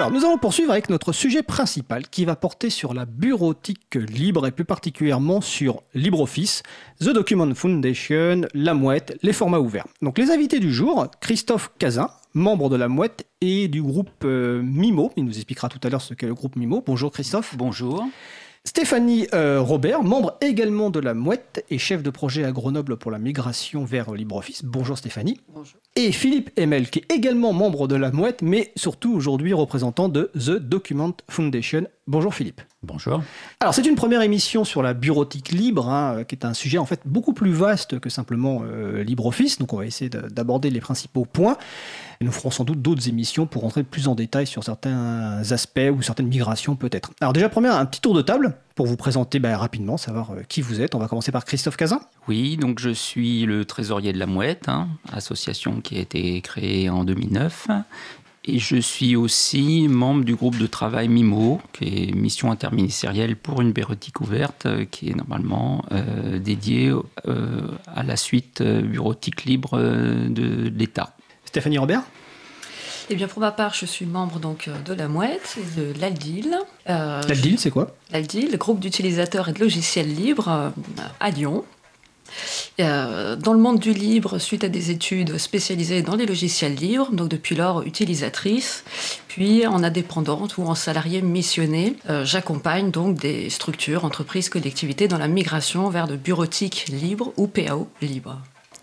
Alors, nous allons poursuivre avec notre sujet principal qui va porter sur la bureautique libre et plus particulièrement sur LibreOffice, The Document Foundation, La Mouette, les formats ouverts. Donc, les invités du jour, Christophe Cazin, membre de La Mouette et du groupe euh, Mimo. Il nous expliquera tout à l'heure ce qu'est le groupe Mimo. Bonjour Christophe. Bonjour. Stéphanie euh, Robert, membre également de la Mouette et chef de projet à Grenoble pour la migration vers LibreOffice. Bonjour Stéphanie. Bonjour. Et Philippe Emel, qui est également membre de la Mouette, mais surtout aujourd'hui représentant de The Document Foundation. Bonjour Philippe. Bonjour. Alors c'est une première émission sur la bureautique libre, hein, qui est un sujet en fait beaucoup plus vaste que simplement euh, LibreOffice. Donc on va essayer d'aborder les principaux points. Et nous ferons sans doute d'autres émissions pour rentrer plus en détail sur certains aspects ou certaines migrations peut-être. Alors déjà, première, un petit tour de table pour vous présenter bah, rapidement, savoir euh, qui vous êtes. On va commencer par Christophe Cazin. Oui, donc je suis le trésorier de la Mouette, hein, association qui a été créée en 2009. Et je suis aussi membre du groupe de travail MIMO, qui est Mission interministérielle pour une bureautique ouverte, euh, qui est normalement euh, dédiée à la suite bureautique libre de l'État. Stéphanie Robert eh bien, pour ma part, je suis membre donc euh, de la Mouette et de l'Aldil. Euh, L'Aldil, c'est quoi? L'Aldil, groupe d'utilisateurs et de logiciels libres euh, à Lyon. dans le monde du libre, suite à des études spécialisées dans les logiciels libres, donc depuis lors utilisatrice, puis en indépendante ou en salarié missionné, j'accompagne donc des structures, entreprises, collectivités dans la migration vers de bureautique libre ou PAO libre.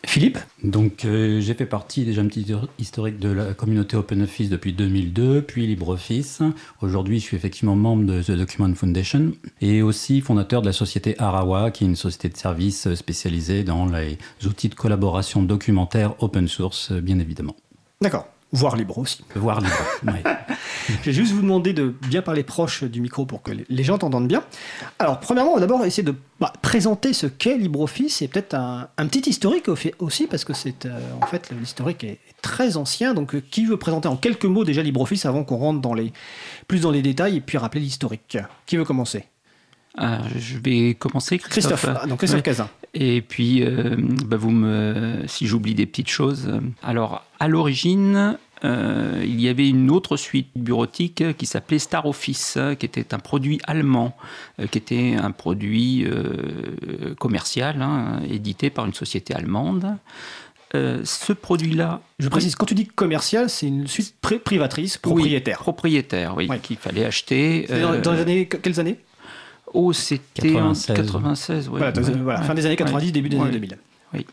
Philippe Donc euh, j'ai fait partie déjà un petit historique de la communauté OpenOffice depuis 2002, puis LibreOffice. Aujourd'hui je suis effectivement membre de The Document Foundation et aussi fondateur de la société Arawa, qui est une société de services spécialisée dans les outils de collaboration documentaire open source, bien évidemment. D'accord. Voire libre aussi. Voire libre, oui. Je vais juste vous demander de bien parler proche du micro pour que les gens t'entendent bien. Alors, premièrement, on va d'abord essayer de bah, présenter ce qu'est LibreOffice et peut-être un, petit historique aussi, parce que c'est euh, en fait l'historique est très ancien. Donc, euh, qui veut présenter en quelques mots déjà LibreOffice avant qu'on rentre dans les, plus dans les détails et puis rappeler l'historique? Qui veut commencer? Ah, je vais commencer, Christophe. Christophe, ah, donc Christophe Cazin. Et puis, euh, bah, vous me, si j'oublie des petites choses. Alors, à l'origine, euh, il y avait une autre suite bureautique qui s'appelait Star Office, qui était un produit allemand, euh, qui était un produit euh, commercial, hein, édité par une société allemande. ce produit-là. Je précise, quand tu dis commercial, c'est une suite privatrice, propriétaire. propriétaire, oui, qu'il fallait acheter. Dans, les années, quelles années? Oh, c'était en 96, voilà, fin des années 90, début des années 2000. Oui.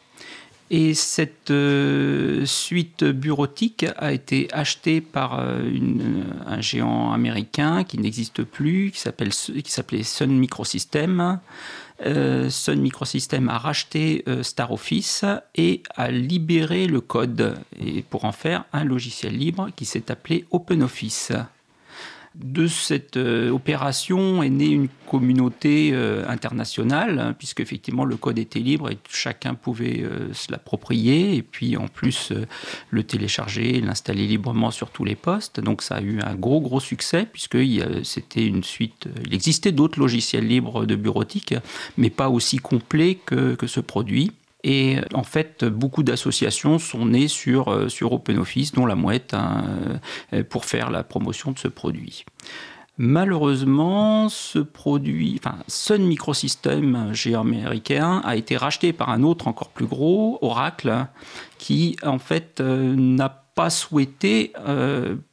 Et cette euh, suite bureautique a été achetée par euh, un géant américain qui n'existe plus, qui s'appelait Sun Microsystems. Euh, Sun Microsystems a racheté Star Office et a libéré le code pour en faire un logiciel libre qui s'est appelé OpenOffice de cette euh, opération est née une communauté euh, internationale, hein, puisque effectivement le code était libre et chacun pouvait euh, se l'approprier, et puis en plus le télécharger, l'installer librement sur tous les postes. Donc ça a eu un gros gros succès, puisque c'était une suite. Il existait d'autres logiciels libres de bureautique, mais pas aussi complets que ce produit. Et en fait, beaucoup d'associations sont nées sur, euh, sur OpenOffice, dont la Mouette, hein, euh, pour faire la promotion de ce produit. Malheureusement, ce produit, enfin, Sun Microsystems, géant américain, a été racheté par un autre encore plus gros, Oracle, qui en fait euh, n'a pas souhaité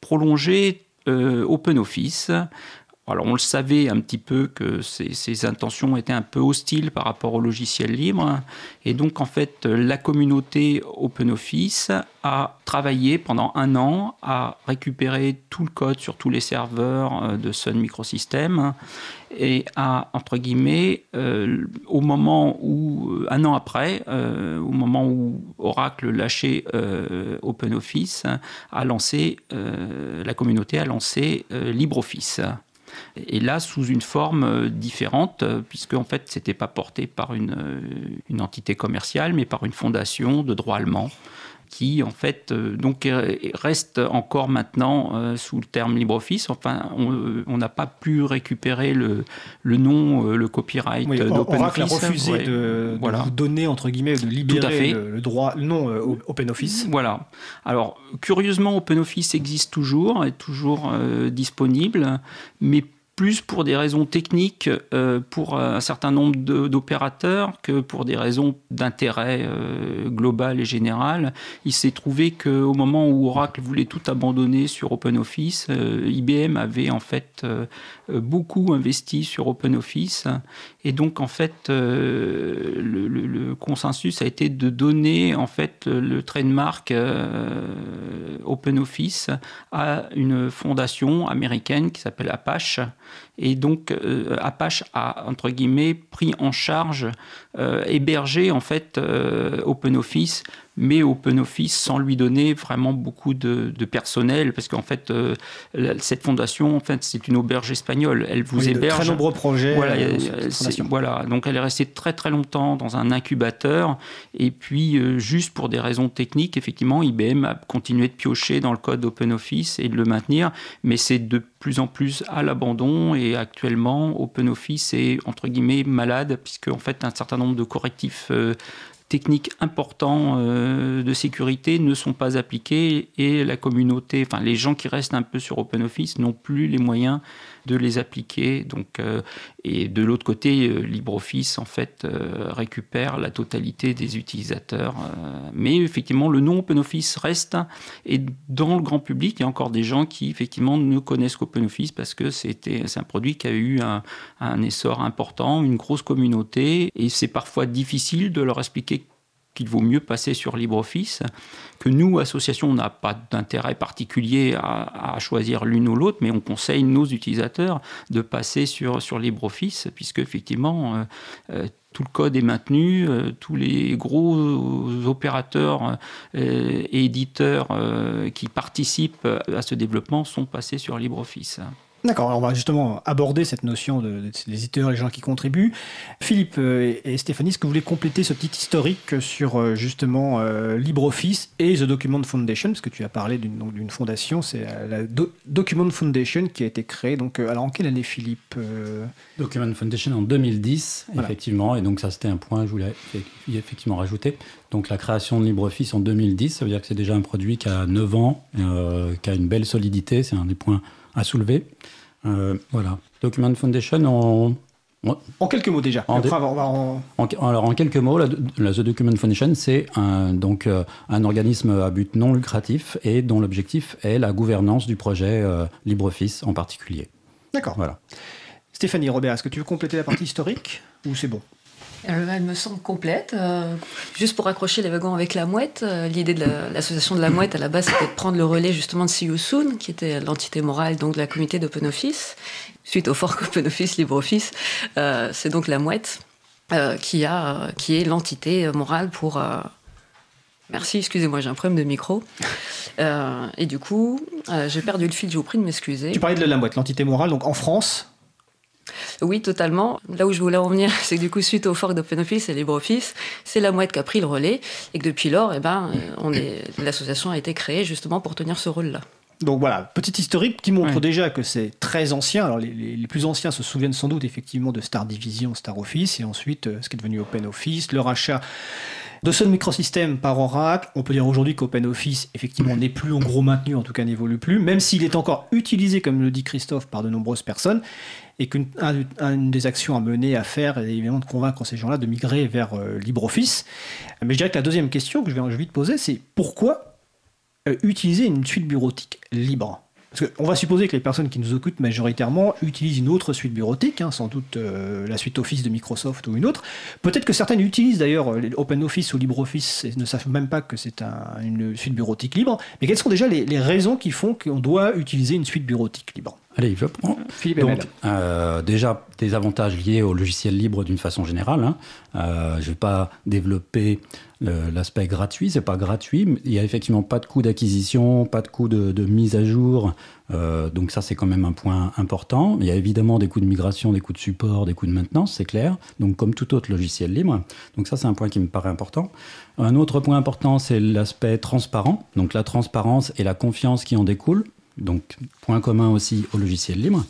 prolonger OpenOffice alors on le savait un petit peu que ces, intentions étaient un peu hostiles par rapport au logiciel libre. Et donc en fait la communauté OpenOffice a travaillé pendant un an à récupérer tout le code sur tous les serveurs euh, de Sun Microsystems et à, entre guillemets, euh, au moment où, euh, un an après, au moment où Oracle lâchait OpenOffice, a lancé, la communauté a lancé LibreOffice. Et là, sous une forme euh, différente, euh, puisque en fait, c'était pas porté par une, euh, une entité commerciale, mais par une fondation de droit allemand qui en fait donc reste encore maintenant sous le terme LibreOffice. Enfin, on n'a pas pu récupérer le, le nom, le copyright oui, d'OpenOffice. Oracle a refusé de, de donner entre guillemets, de libérer le, le, droit, le nom OpenOffice. Voilà. Alors curieusement, OpenOffice existe toujours, est toujours disponible, mais plus pour des raisons techniques euh, pour un certain nombre d'opérateurs que pour des raisons d'intérêt euh, global et général. Il s'est trouvé qu'au moment où Oracle voulait tout abandonner sur OpenOffice, euh, IBM avait en fait beaucoup investi sur OpenOffice. Et donc, en fait, le, le, consensus a été de donner en fait le trademark OpenOffice à une fondation américaine qui s'appelle Apache et donc, euh, Apache a, entre guillemets, pris en charge, euh, hébergé en fait euh, OpenOffice mais OpenOffice sans lui donner vraiment beaucoup de, personnel, parce qu'en fait, euh, cette fondation, en fait, c'est une auberge espagnole. Elle vous héberge. De très nombreux projets. Voilà, euh, voilà, donc elle est restée très très longtemps dans un incubateur, et puis euh, juste pour des raisons techniques, effectivement, IBM a continué de piocher dans le code OpenOffice et de le maintenir, mais c'est de plus en plus à l'abandon, et actuellement, OpenOffice est entre guillemets malade, puisque en fait, un certain nombre de correctifs techniques importants euh, de sécurité ne sont pas appliqués et la communauté, enfin les gens qui restent un peu sur OpenOffice n'ont plus les moyens de les appliquer. Donc, euh, et de l'autre côté, euh, LibreOffice en fait récupère la totalité des utilisateurs. mais effectivement, le nom OpenOffice reste et dans le grand public, il y a encore des gens qui effectivement ne connaissent qu'OpenOffice parce que c'était c'est un produit qui a eu un essor important, une grosse communauté et c'est parfois difficile de leur expliquer qu'il vaut mieux passer sur LibreOffice, que nous, association, on n'a pas d'intérêt particulier à, choisir l'une ou l'autre, mais on conseille nos utilisateurs de passer sur, sur LibreOffice, puisque effectivement, euh, euh, tout le code est maintenu, euh, tous les gros opérateurs et éditeurs qui participent à ce développement sont passés sur LibreOffice. D'accord, on va justement aborder cette notion de, des éditeurs, les gens qui contribuent. Philippe euh, et Stéphanie, est-ce que vous voulez compléter ce petit historique sur euh, justement euh, LibreOffice et The Document Foundation? Parce que tu as parlé d'une fondation, c'est la Document Foundation qui a été créée. Donc, alors en quelle année, Philippe Document Foundation en 2010, effectivement. Et donc, ça, c'était un point que je voulais effectivement rajouter. Donc, la création de LibreOffice en 2010, ça veut dire que c'est déjà un produit qui a 9 ans, qui a une belle solidité. C'est un des points à soulever. Euh, voilà. Document Foundation, en, en quelques mots déjà. En, alors en quelques mots, la, The Document Foundation, c'est un, donc euh, un organisme à but non lucratif et dont l'objectif est la gouvernance du projet euh, LibreOffice en particulier. D'accord. Voilà. Stéphanie Robert, est-ce que tu veux compléter la partie historique ou c'est bon? Elle me semble complète. Euh, juste pour accrocher les wagons avec la mouette, euh, l'idée de l'association de la mouette à la base c'était de prendre le relais justement de See You Soon, qui était l'entité morale donc de la communauté d'OpenOffice. Suite au fork OpenOffice, LibreOffice, euh, c'est donc la mouette qui, a, qui est l'entité morale pour. Merci, excusez-moi, j'ai un problème de micro. et du coup, j'ai perdu le fil, je vous prie de m'excuser. Tu parlais de la mouette, l'entité morale, donc en France, oui, totalement. Là où je voulais en venir, c'est que du coup, suite au fork d'OpenOffice et LibreOffice, c'est la mouette qui a pris le relais et que depuis lors, eh ben, on est, l'association a été créée justement pour tenir ce rôle-là. Donc voilà, petit historique qui montre déjà que c'est très ancien. Alors les, plus anciens se souviennent sans doute effectivement de Star Division, Star Office, et ensuite euh, ce qui est devenu OpenOffice, le rachat de Sun Microsystem par Oracle. On peut dire aujourd'hui qu'OpenOffice effectivement n'est plus en gros maintenu, en tout cas n'évolue plus, même s'il est encore utilisé, comme le dit Christophe, par de nombreuses personnes et qu'une des actions à mener, à faire, est évidemment de convaincre ces gens-là de migrer vers euh, LibreOffice. Mais je dirais que la deuxième question que je vais envie de poser, c'est pourquoi euh, utiliser une suite bureautique libre? Parce qu'on va supposer que les personnes qui nous occupent majoritairement utilisent une autre suite bureautique, hein, sans doute euh, la suite Office de Microsoft ou une autre. Peut-être que certaines utilisent d'ailleurs OpenOffice ou LibreOffice et ne savent même pas que c'est une suite bureautique libre. Mais quelles sont déjà les raisons qui font qu'on doit utiliser une suite bureautique libre? Allez, je prends. Philippe Donc, Hamel. euh, déjà, des avantages liés au logiciel libre d'une façon générale. hein. Euh, je ne vais pas développer l'aspect gratuit, c'est pas gratuit. mais Il n'y a effectivement pas de coût d'acquisition, pas de coût de, de mise à jour. Euh, donc ça, c'est quand même un point important. Il y a évidemment des coûts de migration, des coûts de support, des coûts de maintenance, c'est clair. Donc comme tout autre logiciel libre. Donc ça, c'est un point qui me paraît important. Un autre point important, c'est l'aspect transparent. Donc la transparence et la confiance qui en découlent. Donc point commun aussi au logiciel libre.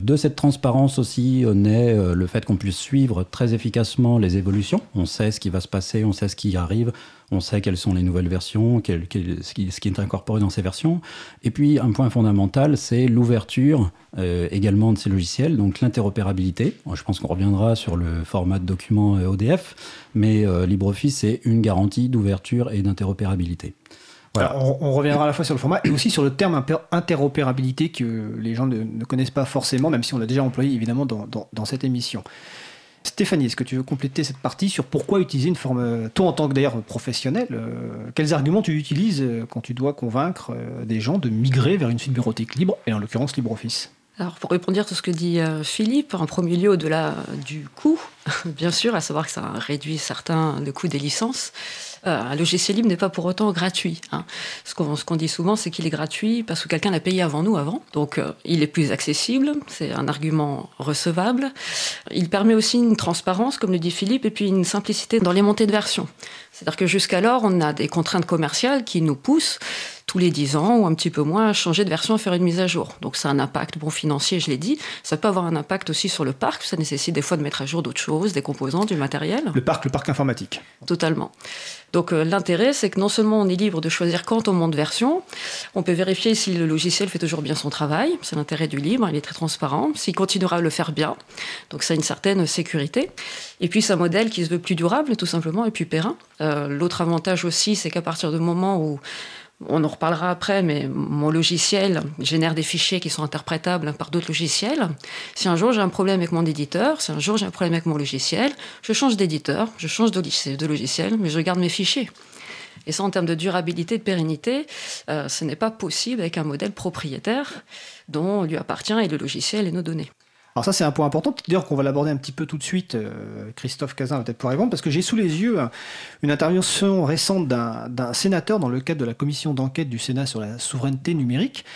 De cette transparence aussi naît euh, le fait qu'on puisse suivre très efficacement les évolutions. On sait ce qui va se passer, on sait ce qui arrive, on sait quelles sont les nouvelles versions, ce, qui, est incorporé dans ces versions. Et puis un point fondamental, c'est l'ouverture euh, également de ces logiciels, donc l'interopérabilité. Je pense qu'on reviendra sur le format de document euh, ODF, mais euh, LibreOffice est une garantie d'ouverture et d'interopérabilité. Voilà. Alors, on, on reviendra à la fois sur le format et aussi sur le terme interopérabilité que les gens ne, ne connaissent pas forcément, même si on l'a déjà employé évidemment dans, dans- dans cette émission. Stéphanie, est-ce que tu veux compléter cette partie sur pourquoi utiliser une forme, toi en tant que d'ailleurs professionnel, euh, quels arguments tu utilises euh, quand tu dois convaincre euh, des gens de migrer vers une suite bureautique libre, et en l'occurrence LibreOffice? Alors, pour répondre à tout ce que dit euh, Philippe, en premier lieu, au-delà du coût, bien sûr, à savoir que ça réduit certains le coût des licences, euh, un logiciel libre n'est pas pour autant gratuit. hein. Ce qu'on ce qu'on dit souvent, c'est qu'il est gratuit parce que quelqu'un l'a payé avant nous, avant. Donc, euh, il est plus accessible, c'est un argument recevable. Il permet aussi une transparence, comme le dit Philippe, et puis une simplicité dans les montées de version. C'est-à-dire que jusqu'alors, on a des contraintes commerciales qui nous poussent tous les 10 ans ou un petit peu moins à changer de version, à faire une mise à jour. Donc ça a un impact bon financier, je l'ai dit. Ça peut avoir un impact aussi sur le parc. Ça nécessite des fois de mettre à jour d'autres choses, des composants, du matériel. Le parc, le parc informatique. Totalement. Donc euh, l'intérêt, c'est que non seulement on est libre de choisir quand on monte version, on peut vérifier si le logiciel fait toujours bien son travail. C'est l'intérêt du libre, il est très transparent. S'il continuera à le faire bien, donc ça a une certaine sécurité. Et puis c'est un modèle qui se veut plus durable, tout simplement, et plus périn. Euh, L'autre avantage aussi, c'est qu'à partir du moment où on en reparlera après, mais mon logiciel génère des fichiers qui sont interprétables par d'autres logiciels. Si un jour j'ai un problème avec mon éditeur, si un jour j'ai un problème avec mon logiciel, je change d'éditeur, je change de logiciel- de logiciel, mais je garde mes fichiers. Et ça, en termes de durabilité, de pérennité, euh, ce n'est pas possible avec un modèle propriétaire dont lui appartient et le logiciel et nos données. Alors ça c'est un point important, d'ailleurs qu'on va l'aborder un petit peu tout de suite, euh, Christophe Cazin va peut-être pouvoir répondre, parce que j'ai sous les yeux euh, une intervention récente d'un d'un sénateur dans le cadre de la commission d'enquête du Sénat sur la souveraineté numérique,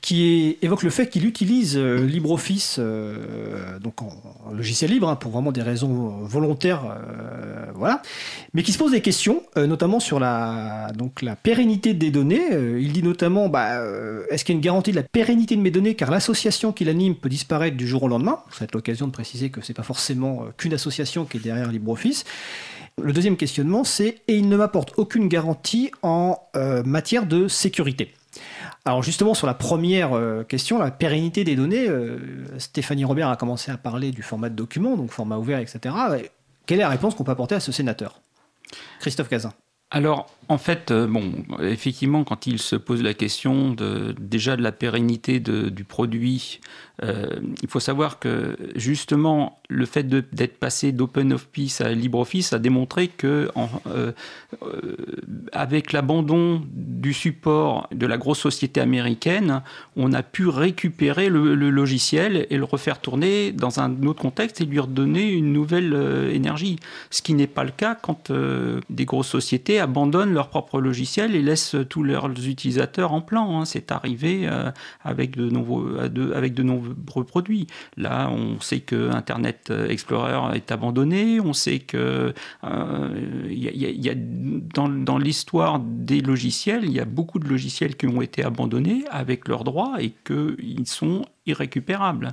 qui évoque le fait qu'il utilise euh, LibreOffice, euh, donc en, logiciel libre, hein, pour vraiment des raisons volontaires, euh, voilà, mais qui se pose des questions, notamment sur la, pérennité des données. Il dit notamment, bah, est-ce qu'il y a une garantie de la pérennité de mes données, car l'association qui l'anime peut disparaître du jour au lendemain? Ça va être l'occasion de préciser que c'est pas forcément qu'une association qui est derrière LibreOffice. Le deuxième questionnement, c'est et il ne m'apporte aucune garantie en matière de sécurité. Alors justement sur la première euh, question, la pérennité des données, euh, Stéphanie Robert a commencé à parler du format de document, donc format ouvert, etc. Quelle est la réponse qu'on peut apporter à ce sénateur? Christophe Cazin. Alors, en fait, euh, bon, effectivement, quand il se pose la question déjà de la pérennité du produit, euh, il faut savoir que justement, le fait d'être passé d'OpenOffice à LibreOffice a démontré que, euh, l'abandon du support de la grosse société américaine, on a pu récupérer le, le logiciel et le refaire tourner dans un autre contexte et lui redonner une nouvelle énergie. Ce qui n'est pas le cas quand des grosses sociétés abandonnent leur propre logiciel et laissent tous leurs utilisateurs en plan. hein. C'est arrivé euh, avec, de de- avec de nombreux produits. Là, on sait que Internet Explorer est abandonné, on sait que euh, y a dans, dans l'histoire des logiciels, il y a beaucoup de logiciels qui ont été abandonnés avec leurs droits et qu'ils sont irrécupérables.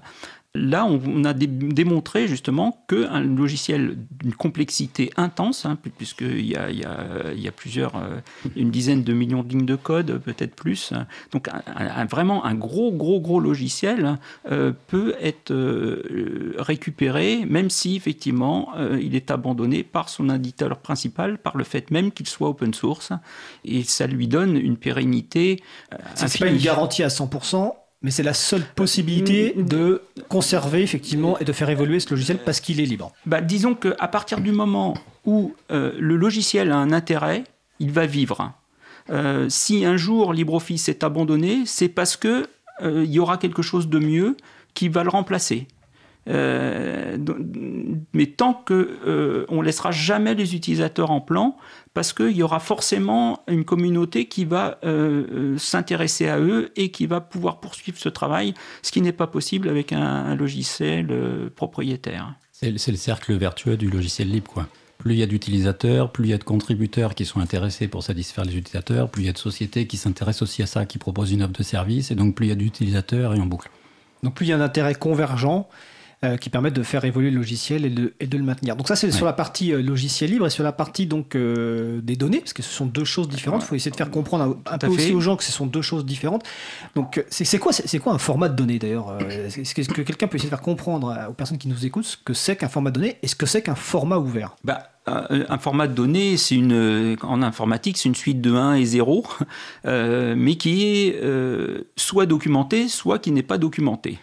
Là, on, a dé- démontré justement qu'un logiciel d'une complexité intense, hein, pu- puisqu'il y a, il y a- il y a plusieurs, euh, une dizaine de millions de lignes de code, peut-être plus, hein. donc un- un- un- vraiment un gros, gros, gros logiciel euh, peut être euh, récupéré, même si effectivement il est abandonné par son éditeur principal, par le fait même qu'il soit open source, et ça lui donne une pérennité. euh, C'est pas une garantie à 100%, mais c'est la seule possibilité Mm, mm. de conserver effectivement et de faire évoluer ce logiciel parce qu'il est libre. Bah, disons qu'à partir du moment où euh, le logiciel a un intérêt, il va vivre. Euh, si un jour LibreOffice est abandonné, c'est parce que il y aura quelque chose de mieux qui va le remplacer. mais tant que on laissera jamais les utilisateurs en plan, parce qu'il y aura forcément une communauté qui va s'intéresser à eux et qui va pouvoir poursuivre ce travail, ce qui n'est pas possible avec un, logiciel propriétaire. C'est le cercle vertueux du logiciel libre, quoi. Plus il y a d'utilisateurs, plus il y a de contributeurs qui sont intéressés pour satisfaire les utilisateurs, plus il y a de sociétés qui s'intéressent aussi à ça, qui proposent une offre de service, et donc plus il y a d'utilisateurs et en boucle. Donc plus il y a un intérêt convergent, euh, qui permettent de faire évoluer le logiciel et de, et de le maintenir. Donc ça, c'est sur la partie euh, logiciel libre et sur la partie donc euh, des données, parce que ce sont deux choses différentes. Il faut essayer de faire comprendre un, peu aussi aux gens que ce sont deux choses différentes. Donc c'est quoi, c'est quoi un format de données d'ailleurs Est-ce que, quelqu'un peut essayer de faire comprendre aux personnes qui nous écoutent ce que c'est qu'un format de données et ce que c'est qu'un format ouvert? Bah, un format de données, c'est une, en informatique, c'est une suite de 1 et 0, mais qui est soit documenté, soit qui n'est pas documenté.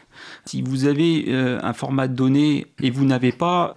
Si vous avez euh, un format de données et vous n'avez pas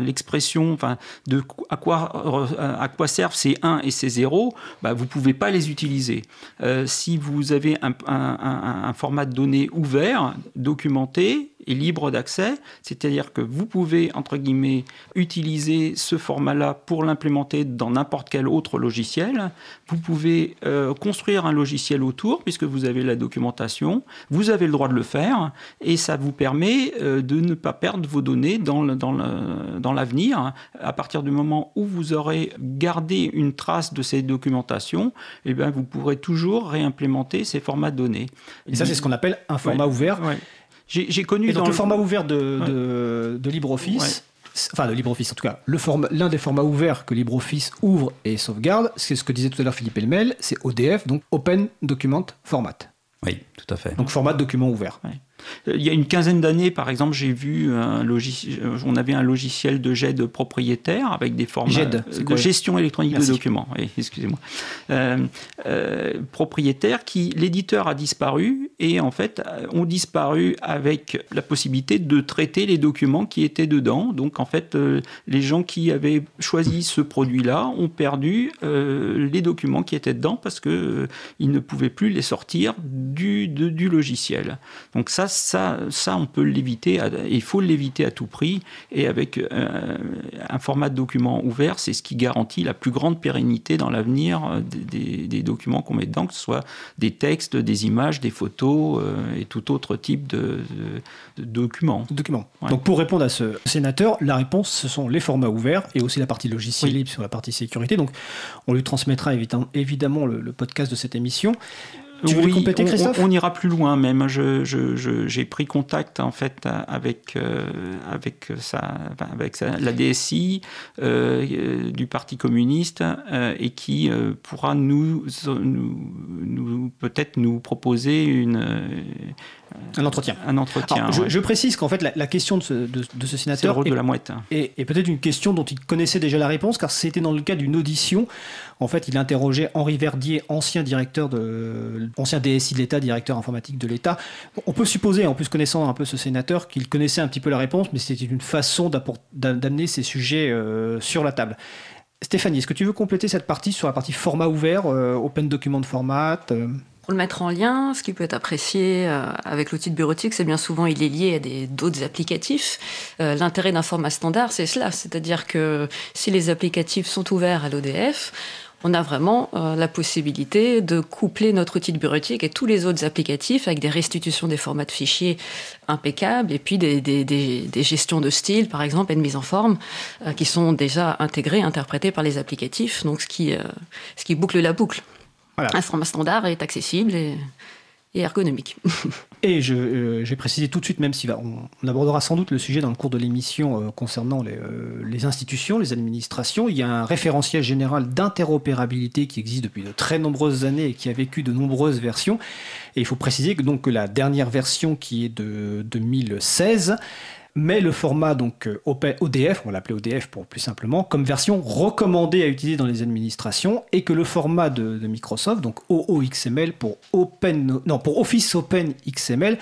l'expression de à quoi, à quoi servent ces 1 et ces 0, bah, vous ne pouvez pas les utiliser. Euh, si vous avez un, un format de données ouvert, documenté, est libre d'accès, c'est-à-dire que vous pouvez, entre guillemets, utiliser ce format-là pour l'implémenter dans n'importe quel autre logiciel. Vous pouvez euh, construire un logiciel autour, puisque vous avez la documentation, vous avez le droit de le faire, et ça vous permet euh, de ne pas perdre vos données dans, dans l'avenir. à partir du moment où vous aurez gardé une trace de ces documentations, eh bien, vous pourrez toujours réimplémenter ces formats de données. Et ça, c'est ce qu'on appelle un format ouvert. J'ai connu et donc le, format ouvert de, de, LibreOffice. Enfin, de LibreOffice en tout cas. L'un des formats ouverts que LibreOffice ouvre et sauvegarde, c'est ce que disait tout à l'heure Philippe Elmel, c'est ODF, donc Open Document Format. Oui, tout à fait. Donc format de document ouvert. Il y a une quinzaine d'années, par exemple, j'ai vu un logiciel, euh, on avait un logiciel de GED propriétaire avec des formats GED, de gestion électronique de documents. excusez-moi. Euh, propriétaire qui l'éditeur a disparu et en fait ont disparu avec la possibilité de traiter les documents qui étaient dedans. Donc en fait, les gens qui avaient choisi ce produit-là ont perdu les documents qui étaient dedans parce que ils ne pouvaient plus les sortir du, du logiciel. Donc ça, ça, ça, on peut l'éviter, il faut l'éviter à tout prix. Et avec euh, un format de document ouvert, c'est ce qui garantit la plus grande pérennité dans l'avenir euh, des, documents qu'on met dedans, que ce soit des textes, des images, des photos euh, et tout autre type de, documents. documents. Donc pour répondre à ce sénateur, la réponse, ce sont les formats ouverts et aussi la partie logiciel libre sur la partie sécurité. Donc on lui transmettra évidemment le podcast de cette émission. Tu veux compléter, Christophe on, ira plus loin même. J'ai je, pris contact en fait avec euh, avec sa, avec la DSI euh, du Parti communiste euh, et qui pourra nous, nous peut-être nous proposer une un entretien. Un entretien. je, précise qu'en fait, la, question de ce, de, ce sénateur. le rôle est, de la mouette. Et, peut-être une question dont il connaissait déjà la réponse, car c'était dans le cas d'une audition. En fait, il interrogeait Henri Verdier, ancien directeur de, ancien DSI de l'État, directeur informatique de l'État. On peut supposer, en plus connaissant un peu ce sénateur, qu'il connaissait un petit peu la réponse, mais c'était une façon d'amener ces sujets euh, sur la table. Stéphanie, est-ce que tu veux compléter cette partie sur la partie format ouvert, euh, Open Document Format euh? Pour le mettre en lien, ce qui peut être apprécié avec l'outil de bureautique, c'est bien souvent il est lié à d'autres applicatifs. L'intérêt d'un format standard, c'est cela, c'est-à-dire que si les applicatifs sont ouverts à l'ODF, on a vraiment euh, la possibilité de coupler notre outil de bureautique et tous les autres applicatifs avec des restitutions des formats de fichiers impeccables et puis des, des, gestions de style, par exemple, et de mise en forme, qui sont déjà intégrées, interprétées par les applicatifs, donc ce qui, ce qui boucle la boucle. Un format standard est accessible et, ergonomique. et je, euh, j'ai précisé tout de suite, même si on, abordera sans doute le sujet dans le cours de l'émission euh, concernant euh, les, institutions, les administrations, il y a un référentiel général d'interopérabilité qui existe depuis de très nombreuses années et qui a vécu de nombreuses versions. Et il faut préciser que, donc, que la dernière version qui est de 2016 mais le format donc euh, ODF, on va l'appeler ODF pour plus simplement, comme version recommandée à utiliser dans les administrations, et que le format de, Microsoft, donc OOXML pour Open, non pour Office Open XML,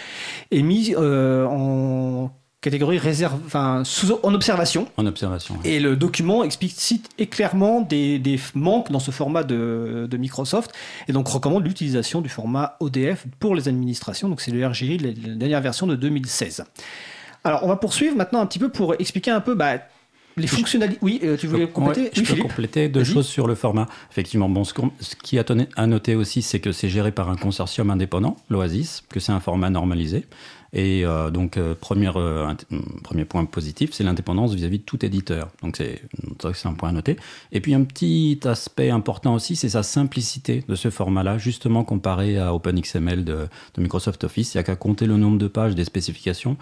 est mis euh, en catégorie réserve, enfin, sous, en observation. En observation. oui. Et le document explicite et clairement des, des manques dans ce format de, de Microsoft et donc recommande l'utilisation du format ODF pour les administrations. Donc c'est le RGI, la, la dernière version de 2016. Alors on va poursuivre maintenant un petit peu pour expliquer un peu bah, les fonctionnalités. Oui, euh, tu voulais Ouais, compléter? je peux compléter deux choses sur le format. Effectivement, bon, ce, qui a tonné- à noter aussi, c'est que c'est géré par un consortium indépendant, l'Oasis, que c'est un format normalisé. Et euh, donc, euh, première, euh, hum, premier point positif, c'est l'indépendance vis-à-vis de tout éditeur. Donc, c'est ça, c'est un point à noter. Et puis, un petit aspect important aussi, c'est sa simplicité de ce format-là, justement comparé à OpenXML de, de Microsoft Office. Il n'y a qu'à compter le nombre de pages des spécifications.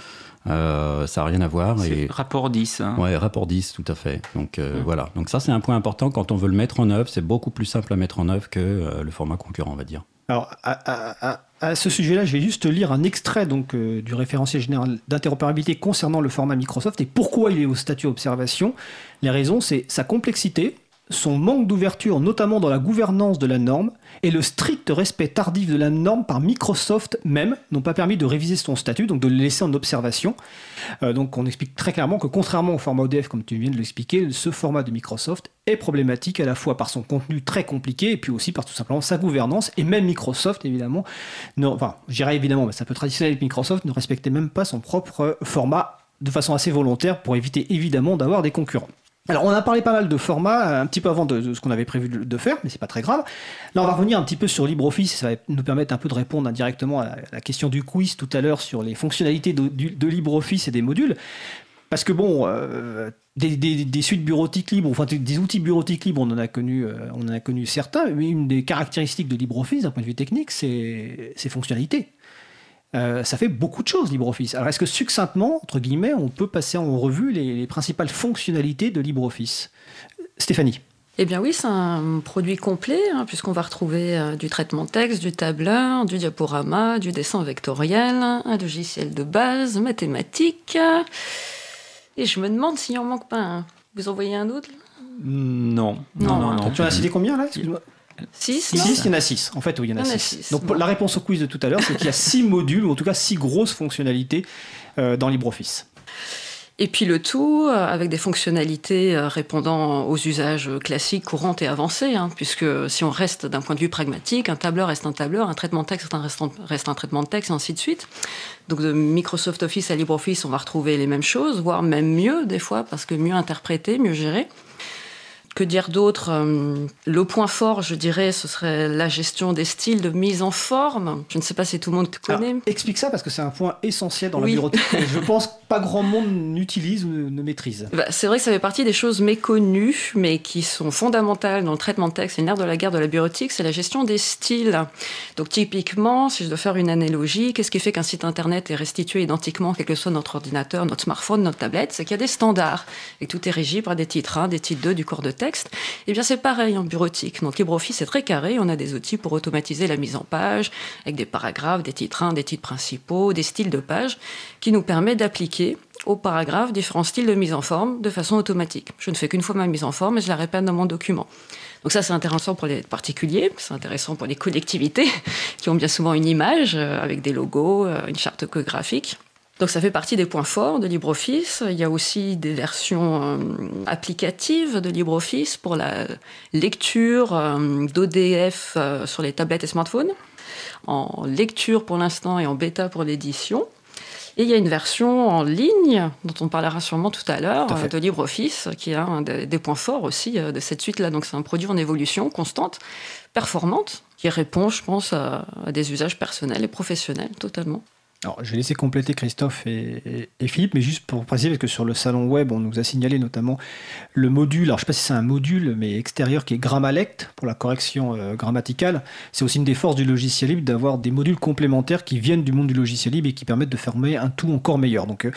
Euh, ça n'a rien à voir. Et rapport 10. hein. Ouais, rapport 10, tout à fait. Donc euh, Mm. voilà. Donc ça, c'est un point important quand on veut le mettre en œuvre. C'est beaucoup plus simple à mettre en œuvre que euh, le format concurrent, on va dire. Alors, à, à- à- à ce sujet-là, je vais juste lire un extrait euh, du référentiel général d'interopérabilité concernant le format Microsoft et pourquoi il est au statut observation. Les raisons, c'est sa complexité, son manque d'ouverture, notamment dans la gouvernance de la norme, et le strict respect tardif de la norme par Microsoft même, n'ont pas permis de réviser son statut, donc de le laisser en observation. Euh, donc on explique très clairement que contrairement au format ODF, comme tu viens de l'expliquer, ce format de Microsoft est problématique à la fois par son contenu très compliqué et puis aussi par tout simplement sa gouvernance. Et même Microsoft, évidemment, ne, enfin, je dirais évidemment, mais c'est un peu traditionnel Microsoft, ne respectait même pas son propre format de façon assez volontaire pour éviter évidemment d'avoir des concurrents. Alors, on a parlé pas mal de formats euh, un petit peu avant de, ce qu'on avait prévu de, faire, mais c'est pas très grave. Là, on va revenir un petit peu sur LibreOffice, ça va nous permettre un peu de répondre indirectement à la, question du quiz tout à l'heure sur les fonctionnalités de, LibreOffice et des modules. Parce que bon, euh, des, suites bureautiques libres, enfin des, des outils bureautiques libres, on en a connu, euh, on en a connu certains. Mais une des caractéristiques de LibreOffice, d'un point de vue technique, c'est ses fonctionnalités. Euh, ça fait beaucoup de choses LibreOffice. Alors est-ce que succinctement, entre guillemets, on peut passer en revue les, les principales fonctionnalités de LibreOffice? Stéphanie. Eh bien oui, c'est un produit complet, hein, puisqu'on va retrouver euh, du traitement de texte, du tableur, du diaporama, du dessin vectoriel, un logiciel de base, mathématiques. Et je me demande s'il en manque pas un. Vous en voyez un autre? Non, Non, non, non. non. Tu en as cité combien là? Excuse-moi. Il y en a six. En fait, oui, il y en a. Donc Bon. la réponse au quiz de tout à l'heure, c'est qu'il y a six modules, ou en tout cas six grosses fonctionnalités euh, dans LibreOffice. Et puis le tout euh, avec des fonctionnalités euh, répondant aux usages classiques, courants et avancés, hein, puisque si on reste d'un point de vue pragmatique, un tableur reste un tableur, un traitement de texte reste un traitement de texte, et ainsi de suite. Donc de Microsoft Office à LibreOffice, on va retrouver les mêmes choses, voire même mieux des fois, parce que mieux interprété, mieux géré. Que dire d'autre Euh, Le point fort, je dirais, ce serait la gestion des styles de mise en forme. Je ne sais pas si tout le monde Alors, connaît. explique ça parce que c'est un point essentiel dans la Oui. bureautique que je pense que pas grand monde n'utilise ou ne, maîtrise. Bah, c'est vrai que ça fait partie des choses méconnues, mais qui sont fondamentales dans le traitement de texte et nerf de la guerre de la bureautique, c'est la gestion des styles. Donc typiquement, si je dois faire une analogie, qu'est-ce qui fait qu'un site internet est restitué identiquement, quel que soit notre ordinateur, notre smartphone, notre tablette? C'est qu'il y a des standards et tout est régi par des titres 1, des titres 2 du corps de texte. Et bien c'est pareil en bureautique. Donc LibreOffice est très carré, on a des outils pour automatiser la mise en page avec des paragraphes, des titres 1, des titres principaux, des styles de page qui nous permet d'appliquer au paragraphe différents styles de mise en forme de façon automatique. Je ne fais qu'une fois ma mise en forme et je la répète dans mon document. Donc ça, c'est intéressant pour les particuliers, c'est intéressant pour les collectivités qui ont bien souvent une image euh, avec des logos, euh, une charte graphique. Donc ça fait partie des points forts de LibreOffice. Il y a aussi des versions euh, applicatives de LibreOffice pour la lecture euh, d'ODF euh, sur les tablettes et smartphones, en lecture pour l'instant et en bêta pour l'édition. Et il y a une version en ligne, dont on parlera sûrement tout à l'heure, de LibreOffice, qui est un des, des points forts aussi de cette suite-là. Donc c'est un produit en évolution constante, performante, qui répond, je pense, à, à des usages personnels et professionnels totalement. Alors, je vais laisser compléter Christophe et, Philippe, mais juste pour préciser, parce que sur le salon web, on nous a signalé notamment le module, alors je ne sais pas si c'est un module, mais extérieur, qui est Grammalect, pour la correction euh, grammaticale. C'est aussi une des forces du logiciel libre d'avoir des modules complémentaires qui viennent du monde du logiciel libre et qui permettent de former un tout encore meilleur. Donc, euh,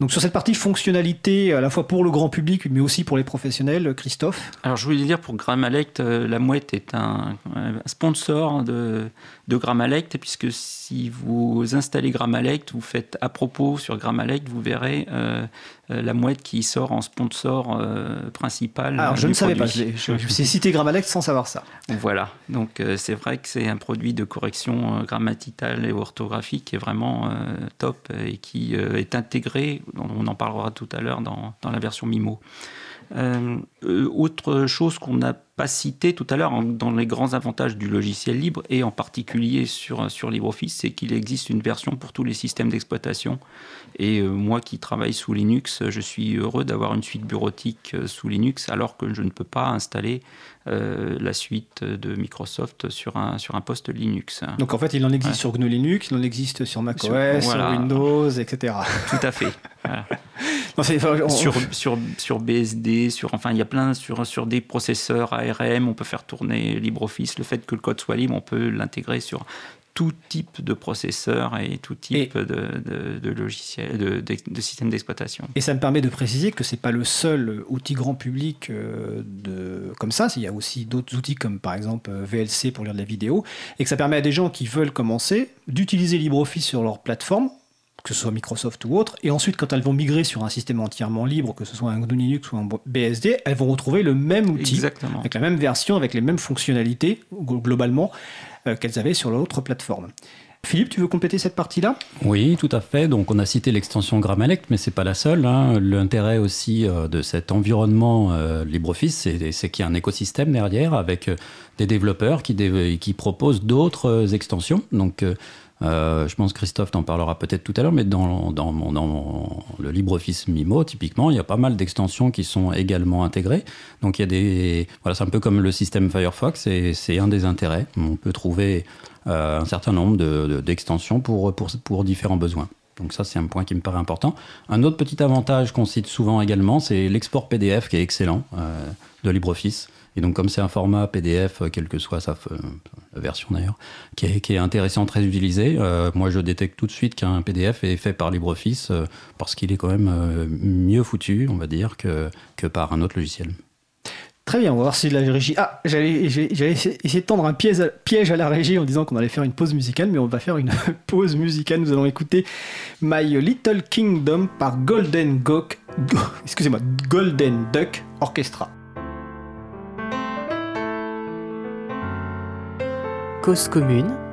donc sur cette partie fonctionnalité, à la fois pour le grand public, mais aussi pour les professionnels, Christophe? Alors, je voulais dire pour Grammalect, euh, la mouette est un sponsor de, de Grammalect, puisque si vous installez Grammalect, vous faites à propos sur Grammalect, vous verrez euh, euh, la mouette qui sort en sponsor euh, principal. Alors, je ne savais pas, je, je, je sais citer Grammalect sans savoir ça. Voilà, donc euh, c'est vrai que c'est un produit de correction grammaticale et orthographique qui est vraiment top et qui est intégré on en parlera tout à l'heure dans, dans, la version MIMO. Euh, autre chose qu'on n'a pas cité tout à l'heure dans les grands avantages du logiciel libre et en particulier sur, sur LibreOffice, c'est qu'il existe une version pour tous les systèmes d'exploitation. Et euh, moi qui travaille sous Linux, je suis heureux d'avoir une suite bureautique euh, sous Linux alors que je ne peux pas installer euh, la suite de Microsoft sur un, sur un poste Linux. Donc en fait, il en existe sur GNU Linux, il en existe sur macOS, sur, sur Windows, etc. Tout à fait. sur, sur, sur, BSD, sur, enfin, il y a plein sur, sur des processeurs ARM, on peut faire tourner LibreOffice. Le fait que le code soit libre, on peut l'intégrer sur tout type de processeur et tout type de, de, logiciel, de, d'exploitation. Et ça me permet de préciser que c'est pas le seul outil grand public euh, de, comme ça. Il y a aussi d'autres outils comme par exemple euh, VLC pour lire de la vidéo et que ça permet à des gens qui veulent commencer d'utiliser LibreOffice sur leur plateforme que ce soit Microsoft ou autre, et ensuite quand elles vont migrer sur un système entièrement libre, que ce soit un GNU Linux ou un BSD, elles vont retrouver le même outil, avec la même version, avec les mêmes fonctionnalités globalement euh, qu'elles avaient sur l'autre plateforme. Philippe, tu veux compléter cette partie-là? Oui, tout à fait. Donc, on a cité l'extension Grammalect, mais c'est pas la seule. Hein. L'intérêt aussi euh, de cet environnement euh, LibreOffice, c'est qu'il y a un écosystème derrière avec des développeurs qui, qui proposent d'autres extensions. Donc, euh, je pense Christophe t'en parlera peut-être tout à l'heure, mais dans, dans, le LibreOffice Mimo, typiquement, il y a pas mal d'extensions qui sont également intégrées. Donc il y a des, voilà, c'est un peu comme le système Firefox, et c'est un des intérêts. On peut trouver euh, un certain nombre d'extensions de, pour, pour, pour différents besoins. Donc ça, c'est un point qui me paraît important. Un autre petit avantage qu'on cite souvent également, c'est l'export PDF qui est excellent euh, de LibreOffice. Et donc, comme c'est un format PDF, euh, quelle que soit sa version d'ailleurs, qui est, intéressant, très utilisé, euh, moi je détecte tout de suite qu'un PDF est fait par LibreOffice euh, parce qu'il est quand même mieux foutu, on va dire, que, par un autre logiciel. Très bien, on va voir si la régie. Ah, j'allais essayer de tendre un piège à, piège à la régie en disant qu'on allait faire une pause musicale, mais on va faire une pause musicale. Nous allons écouter My Little Kingdom par Golden Gok. Excusez-moi, Golden Duck Orchestra. Cause commune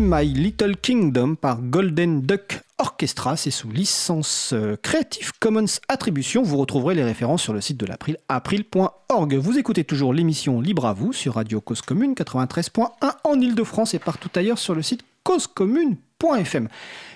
My Little Kingdom par Golden Duck Orchestra. C'est sous licence euh, Creative Commons Attribution. Vous retrouverez les références sur le site de l'April, april.org. Vous écoutez toujours l'émission Libre à vous sur Radio Cause Commune 93.1 en Ile-de-France et partout ailleurs sur le site causecommune.fm.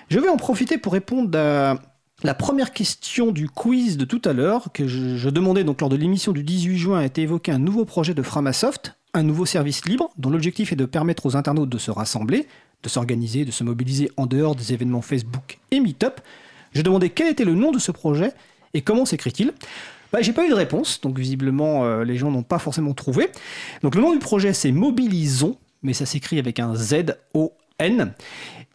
Je vais en profiter pour répondre à la première question du quiz de tout à l'heure, que je, je demandais donc lors de l'émission du 18 juin, a été évoqué un nouveau projet de Framasoft, un nouveau service libre dont l'objectif est de permettre aux internautes de se rassembler, de s'organiser, de se mobiliser en dehors des événements Facebook et Meetup. Je demandais quel était le nom de ce projet et comment s'écrit-il. Bah, j'ai pas eu de réponse, donc visiblement euh, les gens n'ont pas forcément trouvé. Donc le nom du projet c'est Mobilisons, mais ça s'écrit avec un Z-O-N.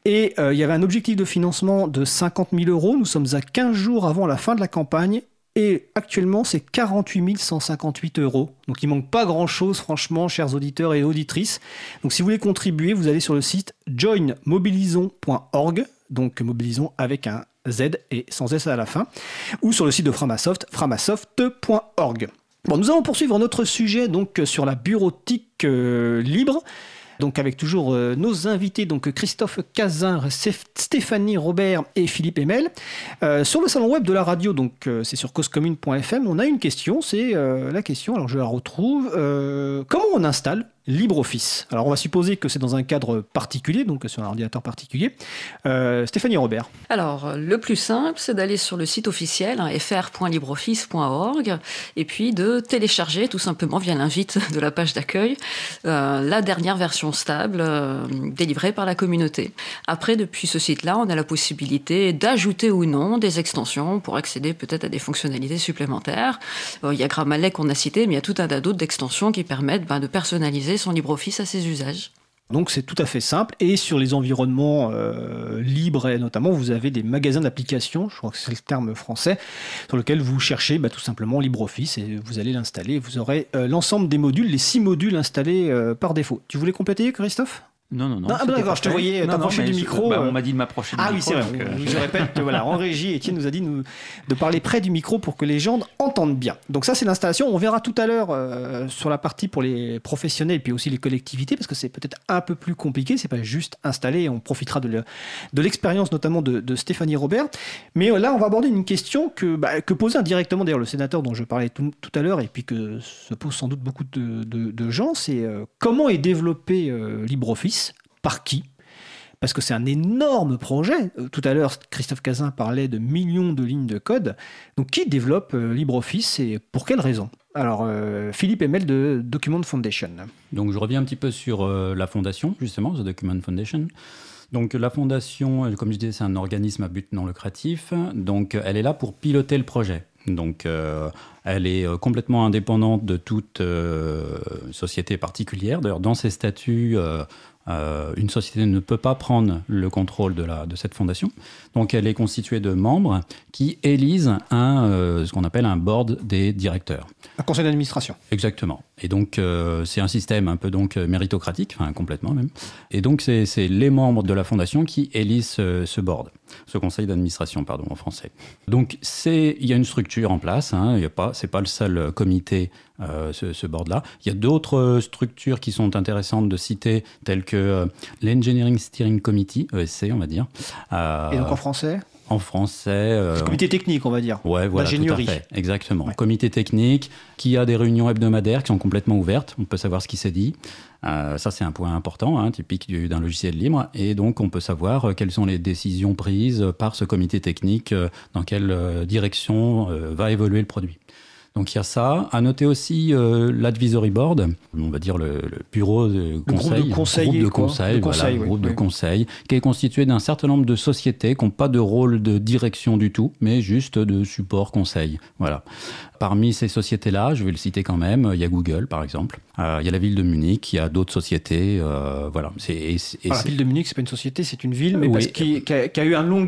Et euh, il y avait un objectif de financement de 50 000 euros. Nous sommes à 15 jours avant la fin de la campagne. Et actuellement, c'est 48 158 euros. Donc il manque pas grand-chose, franchement, chers auditeurs et auditrices. Donc si vous voulez contribuer, vous allez sur le site joinmobilisons.org. Donc mobilisons avec un Z et sans S à la fin. Ou sur le site de Framasoft, framasoft.org. Bon, nous allons poursuivre notre sujet donc sur la bureautique euh, libre donc avec toujours euh, nos invités, donc Christophe Cazin, Stéphanie Robert et Philippe Emel. Euh, sur le salon web de la radio, donc euh, c'est sur causecommune.fm, on a une question, c'est la question, alors je la retrouve, comment on installe LibreOffice. Alors on va supposer que c'est dans un cadre particulier, donc sur un ordinateur particulier. Euh, Stéphanie Robert. Alors le plus simple, c'est d'aller sur le site officiel hein, fr.libreoffice.org et puis de télécharger tout simplement via l'invite de la page d'accueil euh, la dernière version stable euh, délivrée par la communauté. Après, depuis ce site-là, on a la possibilité d'ajouter ou non des extensions pour accéder peut-être à des fonctionnalités supplémentaires. il y a Grammarly qu'on a cité, mais il y a tout un tas d'autres d'extensions qui permettent ben, de personnaliser son LibreOffice à ses usages. Donc c'est tout à fait simple. Et sur les environnements euh, libres, notamment, vous avez des magasins d'applications, je crois que c'est le terme français, sur lequel vous cherchez bah, tout simplement LibreOffice et vous allez l'installer. Vous aurez euh, l'ensemble des modules, les six modules installés euh, par défaut. Tu voulais compléter, Christophe? Non, non, non. Ah, d'accord, je te voyais t'approcher du micro. Bah, on m'a dit de m'approcher du ah, micro. Ah oui, c'est vrai. je répète que voilà, en régie, Étienne nous a dit nous, de parler près du micro pour que les gens entendent bien. Donc ça, c'est l'installation. On verra tout à l'heure euh, sur la partie pour les professionnels et puis aussi les collectivités, parce que c'est peut-être un peu plus compliqué. C'est pas juste installer. On profitera de l'expérience notamment de, Stéphanie Robert. Mais là, on va aborder une question que, bah, que posait indirectement d'ailleurs le sénateur dont je parlais tout, à l'heure et puis que se posent sans doute beaucoup de, gens. C'est euh, comment est développé euh, LibreOffice? Par qui? Parce que c'est un énorme projet. Euh, tout à l'heure, Christophe Cazin parlait de millions de lignes de code. Donc, qui développe euh, LibreOffice et pour quelles raisons Alors, euh, Philippe Emel de Document Foundation. Donc, je reviens un petit peu sur la fondation, justement, The Document Foundation. Donc la fondation, comme je disais, c'est un organisme à but non lucratif. Donc elle est là pour piloter le projet. Donc elle est complètement indépendante de toute société particulière. D'ailleurs, dans ses statuts, une société ne peut pas prendre le contrôle de, la, de cette fondation. Donc elle est constituée de membres qui élisent un, euh, ce qu'on appelle un board des directeurs. Un conseil d'administration. Exactement. Et donc euh, c'est un système un peu donc méritocratique, enfin complètement même. Et donc c'est les membres de la fondation qui élisent ce, board, ce conseil d'administration pardon en français. Donc il y a une structure en place. Hein, y a pas le seul comité euh, ce, board-là. Il y a d'autres euh, structures qui sont intéressantes de citer, telles que euh, l'Engineering Steering Committee, ESC, on va dire. Et donc en français? En français. comité technique, on va dire. Ouais, voilà, tout à fait. Exactement. Comité technique qui a des réunions hebdomadaires qui sont complètement ouvertes. On peut savoir ce qui s'est dit. ça, c'est un point important, hein, typique d'un logiciel libre. Et donc, on peut savoir quelles sont les décisions prises par ce comité technique, dans quelle direction va évoluer le produit. Donc il y a ça. À noter aussi euh, l'advisory board, on va dire le, bureau de conseil, groupe de conseil, groupe de conseil, qui est constitué d'un certain nombre de sociétés qui n'ont pas de rôle de direction du tout, mais juste de support conseil. Voilà. Parmi ces sociétés-là, je vais le citer quand même, il y a Google par exemple, euh, il y a la ville de Munich, il y a d'autres sociétés, euh, voilà. La ville de Munich, c'est pas une société, c'est une ville, mais parce qui, a, eu un long,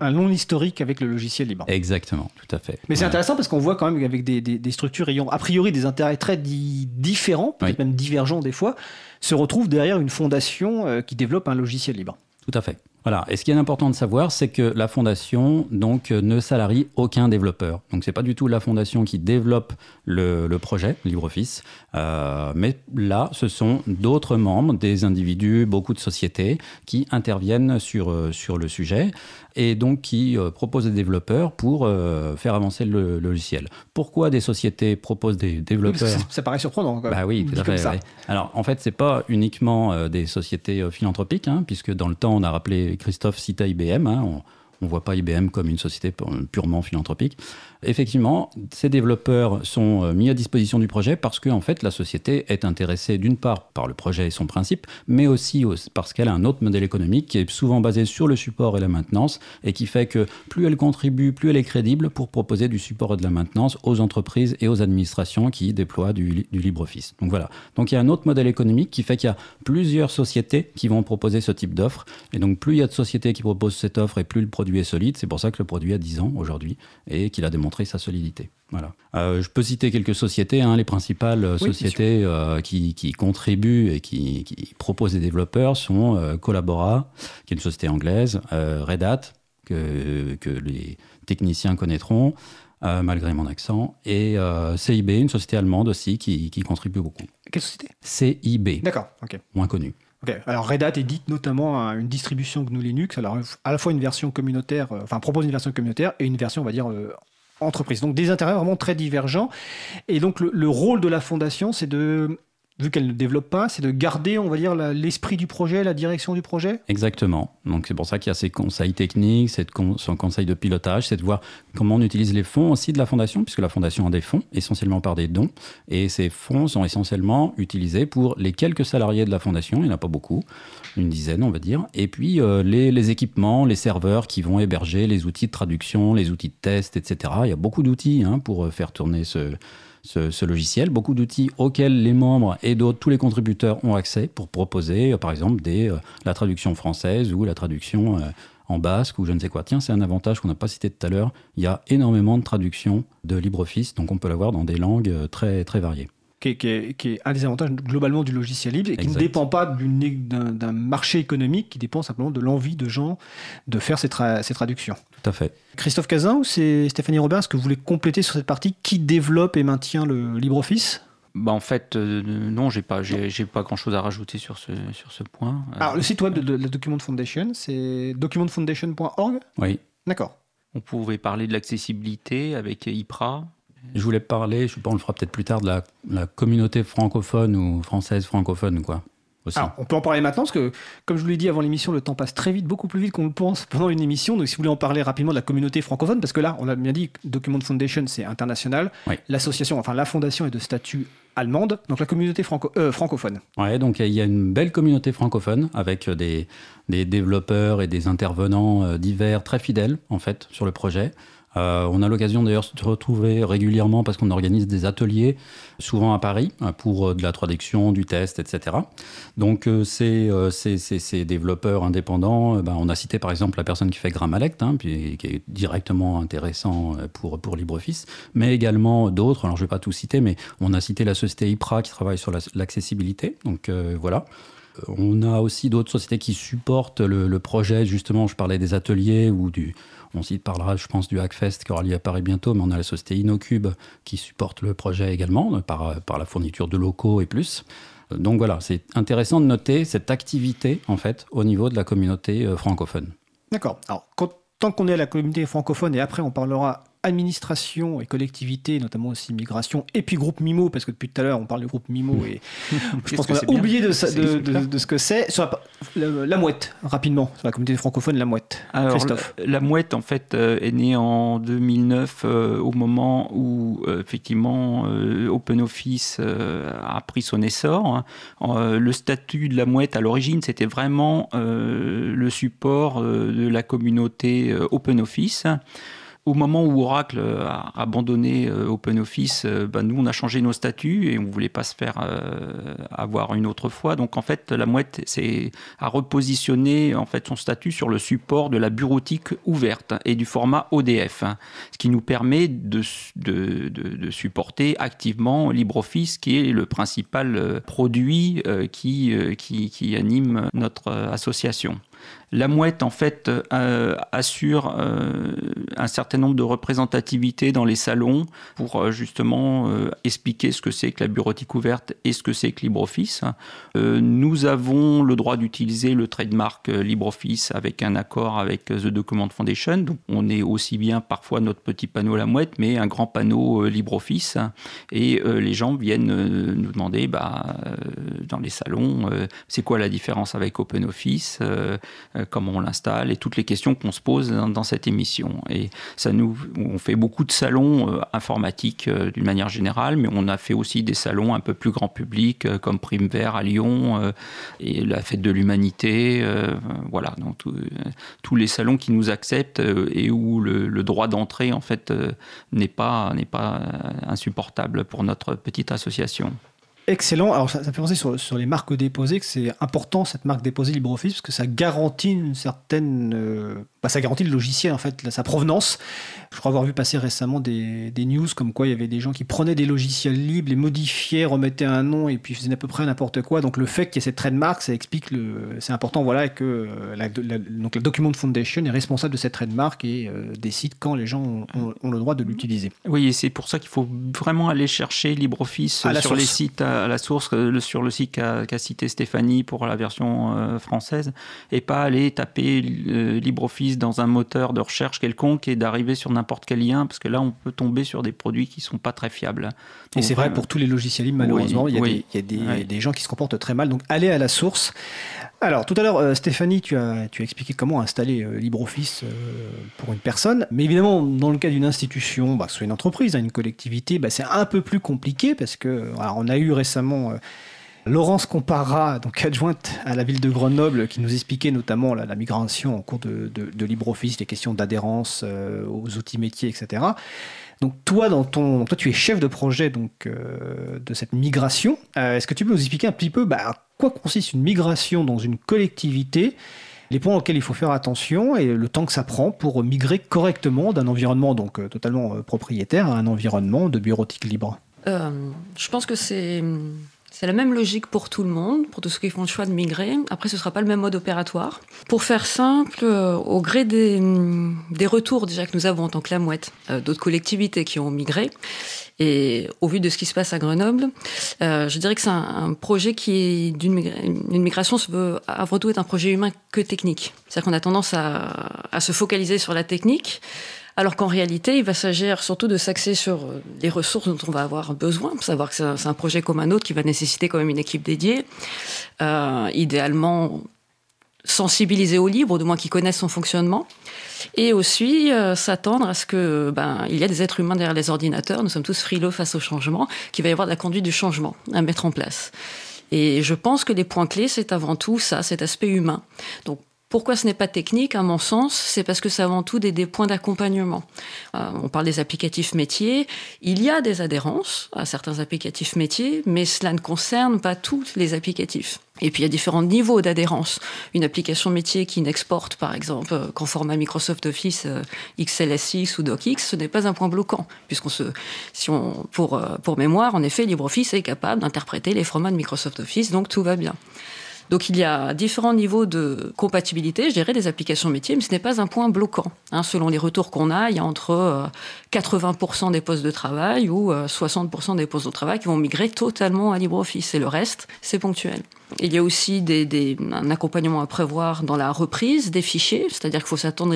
un long historique avec le logiciel libre. Exactement, tout à fait. Mais c'est intéressant parce qu'on voit quand même avec des, structures ayant a priori des intérêts très différents, peut-être même divergents des fois, se retrouvent derrière une fondation euh, qui développe un logiciel libre. Tout à fait. Voilà. Et ce qui est important de savoir, c'est que la fondation donc ne salarie aucun développeur. Donc c'est pas du tout la fondation qui développe le, le projet LibreOffice, euh, mais là, ce sont d'autres membres, des individus, beaucoup de sociétés qui interviennent sur euh, sur le sujet et donc qui euh, proposent des développeurs pour euh, faire avancer le, logiciel. Pourquoi des sociétés proposent des développeurs ça, ça, paraît surprenant. Quoi. Bah oui, tout à fait. Alors en fait, c'est pas uniquement euh, des sociétés euh, philanthropiques, hein, puisque dans le temps, on a rappelé Christophe cita IBM. Hein, on, on ne voit pas IBM comme une société purement philanthropique. Effectivement, ces développeurs sont euh, mis à disposition du projet parce que en fait, la société est intéressée d'une part par le projet et son principe, mais aussi parce qu'elle a un autre modèle économique qui est souvent basé sur le support et la maintenance et qui fait que plus elle contribue, plus elle est crédible pour proposer du support et de la maintenance aux entreprises et aux administrations qui déploient du, du LibreOffice. Donc voilà. Donc il y a un autre modèle économique qui fait qu'il y a plusieurs sociétés qui vont proposer ce type d'offre. Et donc plus il y a de sociétés qui proposent cette offre et plus le produit est solide. C'est pour ça que le produit a 10 ans aujourd'hui et qu'il a démontré sa solidité. Voilà. Euh, je peux citer quelques sociétés, hein, les principales oui, sociétés euh, qui, qui, contribuent et qui, qui, proposent des développeurs sont euh, Collabora, qui est une société anglaise, euh, Red Hat, que, que, les techniciens connaîtront, euh, malgré mon accent, et CIB, une société allemande aussi qui, contribue beaucoup. Quelle société? CIB. D'accord, ok. Moins connue. Okay. Alors Red Hat édite notamment une distribution GNU Linux, alors à la fois une version communautaire, enfin propose une version communautaire et une version, on va dire, entreprise. Donc des intérêts vraiment très divergents. Et donc le, le rôle de la fondation, c'est de vu qu'elle ne développe pas, c'est de garder, on va dire, l'esprit du projet, la direction du projet Exactement. Donc c'est pour ça qu'il y a ces conseils techniques, cette son conseil de pilotage, c'est de voir comment on utilise les fonds aussi de la fondation, puisque la fondation a des fonds, essentiellement par des dons, et ces fonds sont essentiellement utilisés pour les quelques salariés de la fondation, il n'y en a pas beaucoup, une dizaine on va dire, et puis euh, les, les, équipements, les serveurs qui vont héberger les outils de traduction, les outils de test, etc. Il y a beaucoup d'outils hein, pour faire tourner ce ce, logiciel, beaucoup d'outils auxquels les membres et d'autres, tous les contributeurs ont accès pour proposer, euh, par exemple, euh, la traduction française ou la traduction euh, en basque ou je ne sais quoi. Tiens, c'est un avantage qu'on n'a pas cité tout à l'heure. Il y a énormément de traductions de LibreOffice, donc on peut l'avoir dans des langues très, très variées qui est, qui, est, qui est, un des avantages globalement du logiciel libre et qui exact. ne dépend pas d'un marché économique, qui dépend simplement de l'envie de gens de faire ces, tra ces, traductions. Tout à fait. Christophe Cazin ou c'est Stéphanie Robert, est-ce que vous voulez compléter sur cette partie qui développe et maintient le LibreOffice? Bah en fait, euh, non, j'ai pas, j'ai pas grand chose à rajouter sur ce, sur ce point. Alors, le site web de, de la Document Foundation, c'est documentfoundation.org Oui. D'accord. On pouvait parler de l'accessibilité avec IPRA. Je voulais parler, je sais pas, on le fera peut-être plus tard, de la, la, communauté francophone ou française francophone, quoi. Aussi. Alors, on peut en parler maintenant parce que, comme je vous l'ai dit avant l'émission, le temps passe très vite, beaucoup plus vite qu'on le pense pendant une émission. Donc, si vous voulez en parler rapidement de la communauté francophone, parce que là, on a bien dit, Document Foundation, c'est international. Oui. L'association, enfin la fondation est de statut allemande, donc la communauté franco euh, francophone. Ouais, donc il y a une belle communauté francophone avec des, des développeurs et des intervenants euh, divers très fidèles en fait sur le projet. Euh, on a l'occasion d'ailleurs de se retrouver régulièrement parce qu'on organise des ateliers, souvent à Paris, pour euh, de la traduction, du test, etc. Donc euh, ces, ces, ces, développeurs indépendants, ben, on a cité par exemple la personne qui fait Grammalect, hein, puis, qui est directement intéressant pour, pour LibreOffice, mais également d'autres, alors je ne vais pas tout citer, mais on a cité la société IPRA qui travaille sur l'accessibilité, la, donc euh, voilà. On a aussi d'autres sociétés qui supportent le, le, projet, justement, je parlais des ateliers ou du, on s'y parlera, je pense, du Hackfest qui aura lieu à Paris bientôt, mais on a la société Inocube qui supporte le projet également par, par la fourniture de locaux et plus. Donc voilà, c'est intéressant de noter cette activité, en fait, au niveau de la communauté francophone. D'accord. Alors, tant qu'on est à la communauté francophone, et après on parlera administration et collectivité, notamment aussi migration, et puis groupe MIMO, parce que depuis tout à l'heure on parle du groupe MIMO, et je pense qu'on a oublié de, de, de, de, ce que c'est. Sur la, la, la, mouette, rapidement, sur la communauté francophone, la mouette. Alors, Christophe. La, la, mouette, en fait, euh, est née en 2009, euh, au moment où, euh, effectivement, OpenOffice a pris son essor. Hein. le statut de la mouette, à l'origine, c'était vraiment le support de la communauté OpenOffice au moment où Oracle a abandonné OpenOffice, ben nous on a changé nos statuts et on voulait pas se faire euh, avoir une autre fois. Donc en fait, la mouette a repositionné en fait son statut sur le support de la bureautique ouverte et du format ODF, hein, ce qui nous permet de, supporter activement LibreOffice, qui est le principal produit euh, qui anime notre association. La mouette, en fait, euh, assure euh, un certain nombre de représentativités dans les salons pour euh, justement expliquer ce que c'est que la bureautique ouverte et ce que c'est que LibreOffice. nous avons le droit d'utiliser le trademark LibreOffice avec un accord avec The Document Foundation. Donc, on est aussi bien parfois notre petit panneau la mouette, mais un grand panneau LibreOffice. Et les gens viennent nous demander, bah, dans les salons, c'est quoi la différence avec OpenOffice euh, comment on l'installe et toutes les questions qu'on se pose dans, cette émission. Et ça nous, on fait beaucoup de salons euh, informatiques euh, d'une manière générale, mais on a fait aussi des salons un peu plus grand public comme Prime Vert à Lyon et la Fête de l'Humanité. voilà, donc tous les salons qui nous acceptent et où le, droit d'entrée en fait n'est pas n'est pas insupportable pour notre petite association. Excellent. Alors, ça, me fait penser sur, sur, les marques déposées que c'est important cette marque déposée LibreOffice parce que ça garantit une certaine euh, bah, ça garantit le logiciel, en fait, sa provenance. Je crois avoir vu passer récemment des, des, news comme quoi il y avait des gens qui prenaient des logiciels libres, les modifiaient, remettaient un nom et puis faisaient à peu près n'importe quoi. Donc le fait qu'il y ait cette trademark, ça explique le. C'est important, voilà, que euh, la, donc la Document Foundation est responsable de cette trademark et euh, décide quand les gens ont, le droit de l'utiliser. Oui, et c'est pour ça qu'il faut vraiment aller chercher LibreOffice sur les sites à, la source, euh, sur le site qu'a cité Stéphanie pour la version française, et pas aller taper LibreOffice dans un moteur de recherche quelconque et d'arriver sur n'importe quel lien, parce que là, on peut tomber sur des produits qui sont pas très fiables. et c'est vrai euh, pour tous les logiciels libres, malheureusement, il y a, des, des, gens qui se comportent très mal. Donc, allez à la source. Alors, tout à l'heure, euh, Stéphanie, tu as, expliqué comment installer euh, LibreOffice pour une personne. Mais évidemment, dans le cas d'une institution, bah, soit une entreprise, hein, une collectivité, bah, c'est un peu plus compliqué parce que on a eu récemment Laurence Compara, donc adjointe à la ville de Grenoble, qui nous expliquait notamment la, migration en cours de, LibreOffice, les questions d'adhérence euh, aux outils métiers, etc. Donc toi, dans ton, toi, tu es chef de projet donc euh, de cette migration. Euh, est-ce que tu peux nous expliquer un petit peu bah, quoi consiste une migration dans une collectivité les points auxquels il faut faire attention et le temps que ça prend pour migrer correctement d'un environnement donc totalement propriétaire à un environnement de bureautique libre? Je pense que c'est c'est la même logique pour tout le monde, pour tous ceux qui font le choix de migrer. Après, ce ne sera pas le même mode opératoire. Pour faire simple, euh, au gré des, des, retours déjà que nous avons en tant que la mouette, euh, d'autres collectivités qui ont migré, et au vu de ce qui se passe à Grenoble, euh, je dirais que c'est un, projet qui d'une une migration se veut avant tout être un projet humain que technique. C'est-à-dire qu'on a tendance à, à se focaliser sur la technique alors qu'en réalité, il va s'agir surtout de s'axer sur euh, les ressources dont on va avoir besoin, savoir que c'est un projet comme un autre qui va nécessiter quand même une équipe dédiée, euh, idéalement sensibilisée au libre, ou du moins qui connaissent son fonctionnement, et aussi euh, s'attendre à ce que ben il y a des êtres humains derrière les ordinateurs. Nous sommes tous frileux face au changement, qu'il va y avoir de la conduite du changement à mettre en place. Et je pense que les points clés, c'est avant tout ça, cet aspect humain. Donc pourquoi ce n'est pas technique, à mon sens C'est parce que c'est avant tout des, points d'accompagnement. Euh, on parle des applicatifs métiers. Il y a des adhérences à certains applicatifs métiers, mais cela ne concerne pas tous les applicatifs. Et puis il y a différents niveaux d'adhérence. Une application métier qui n'exporte, par exemple, euh, qu'en format Microsoft Office euh, XLSX ou DocX, ce n'est pas un point bloquant, puisqu'on se, si on, pour, pour mémoire, en effet, LibreOffice est capable d'interpréter les formats de Microsoft Office, donc tout va bien. Donc il y a différents niveaux de compatibilité, je dirais, des applications métiers, mais ce n'est pas un point bloquant. Hein. selon les retours qu'on a, il y a entre 80% euh, des postes de travail ou 60% euh, des postes de travail qui vont migrer totalement à LibreOffice et le reste, c'est ponctuel. Il y a aussi des, un accompagnement à prévoir dans la reprise des fichiers, c'est-à-dire qu'il faut s'attendre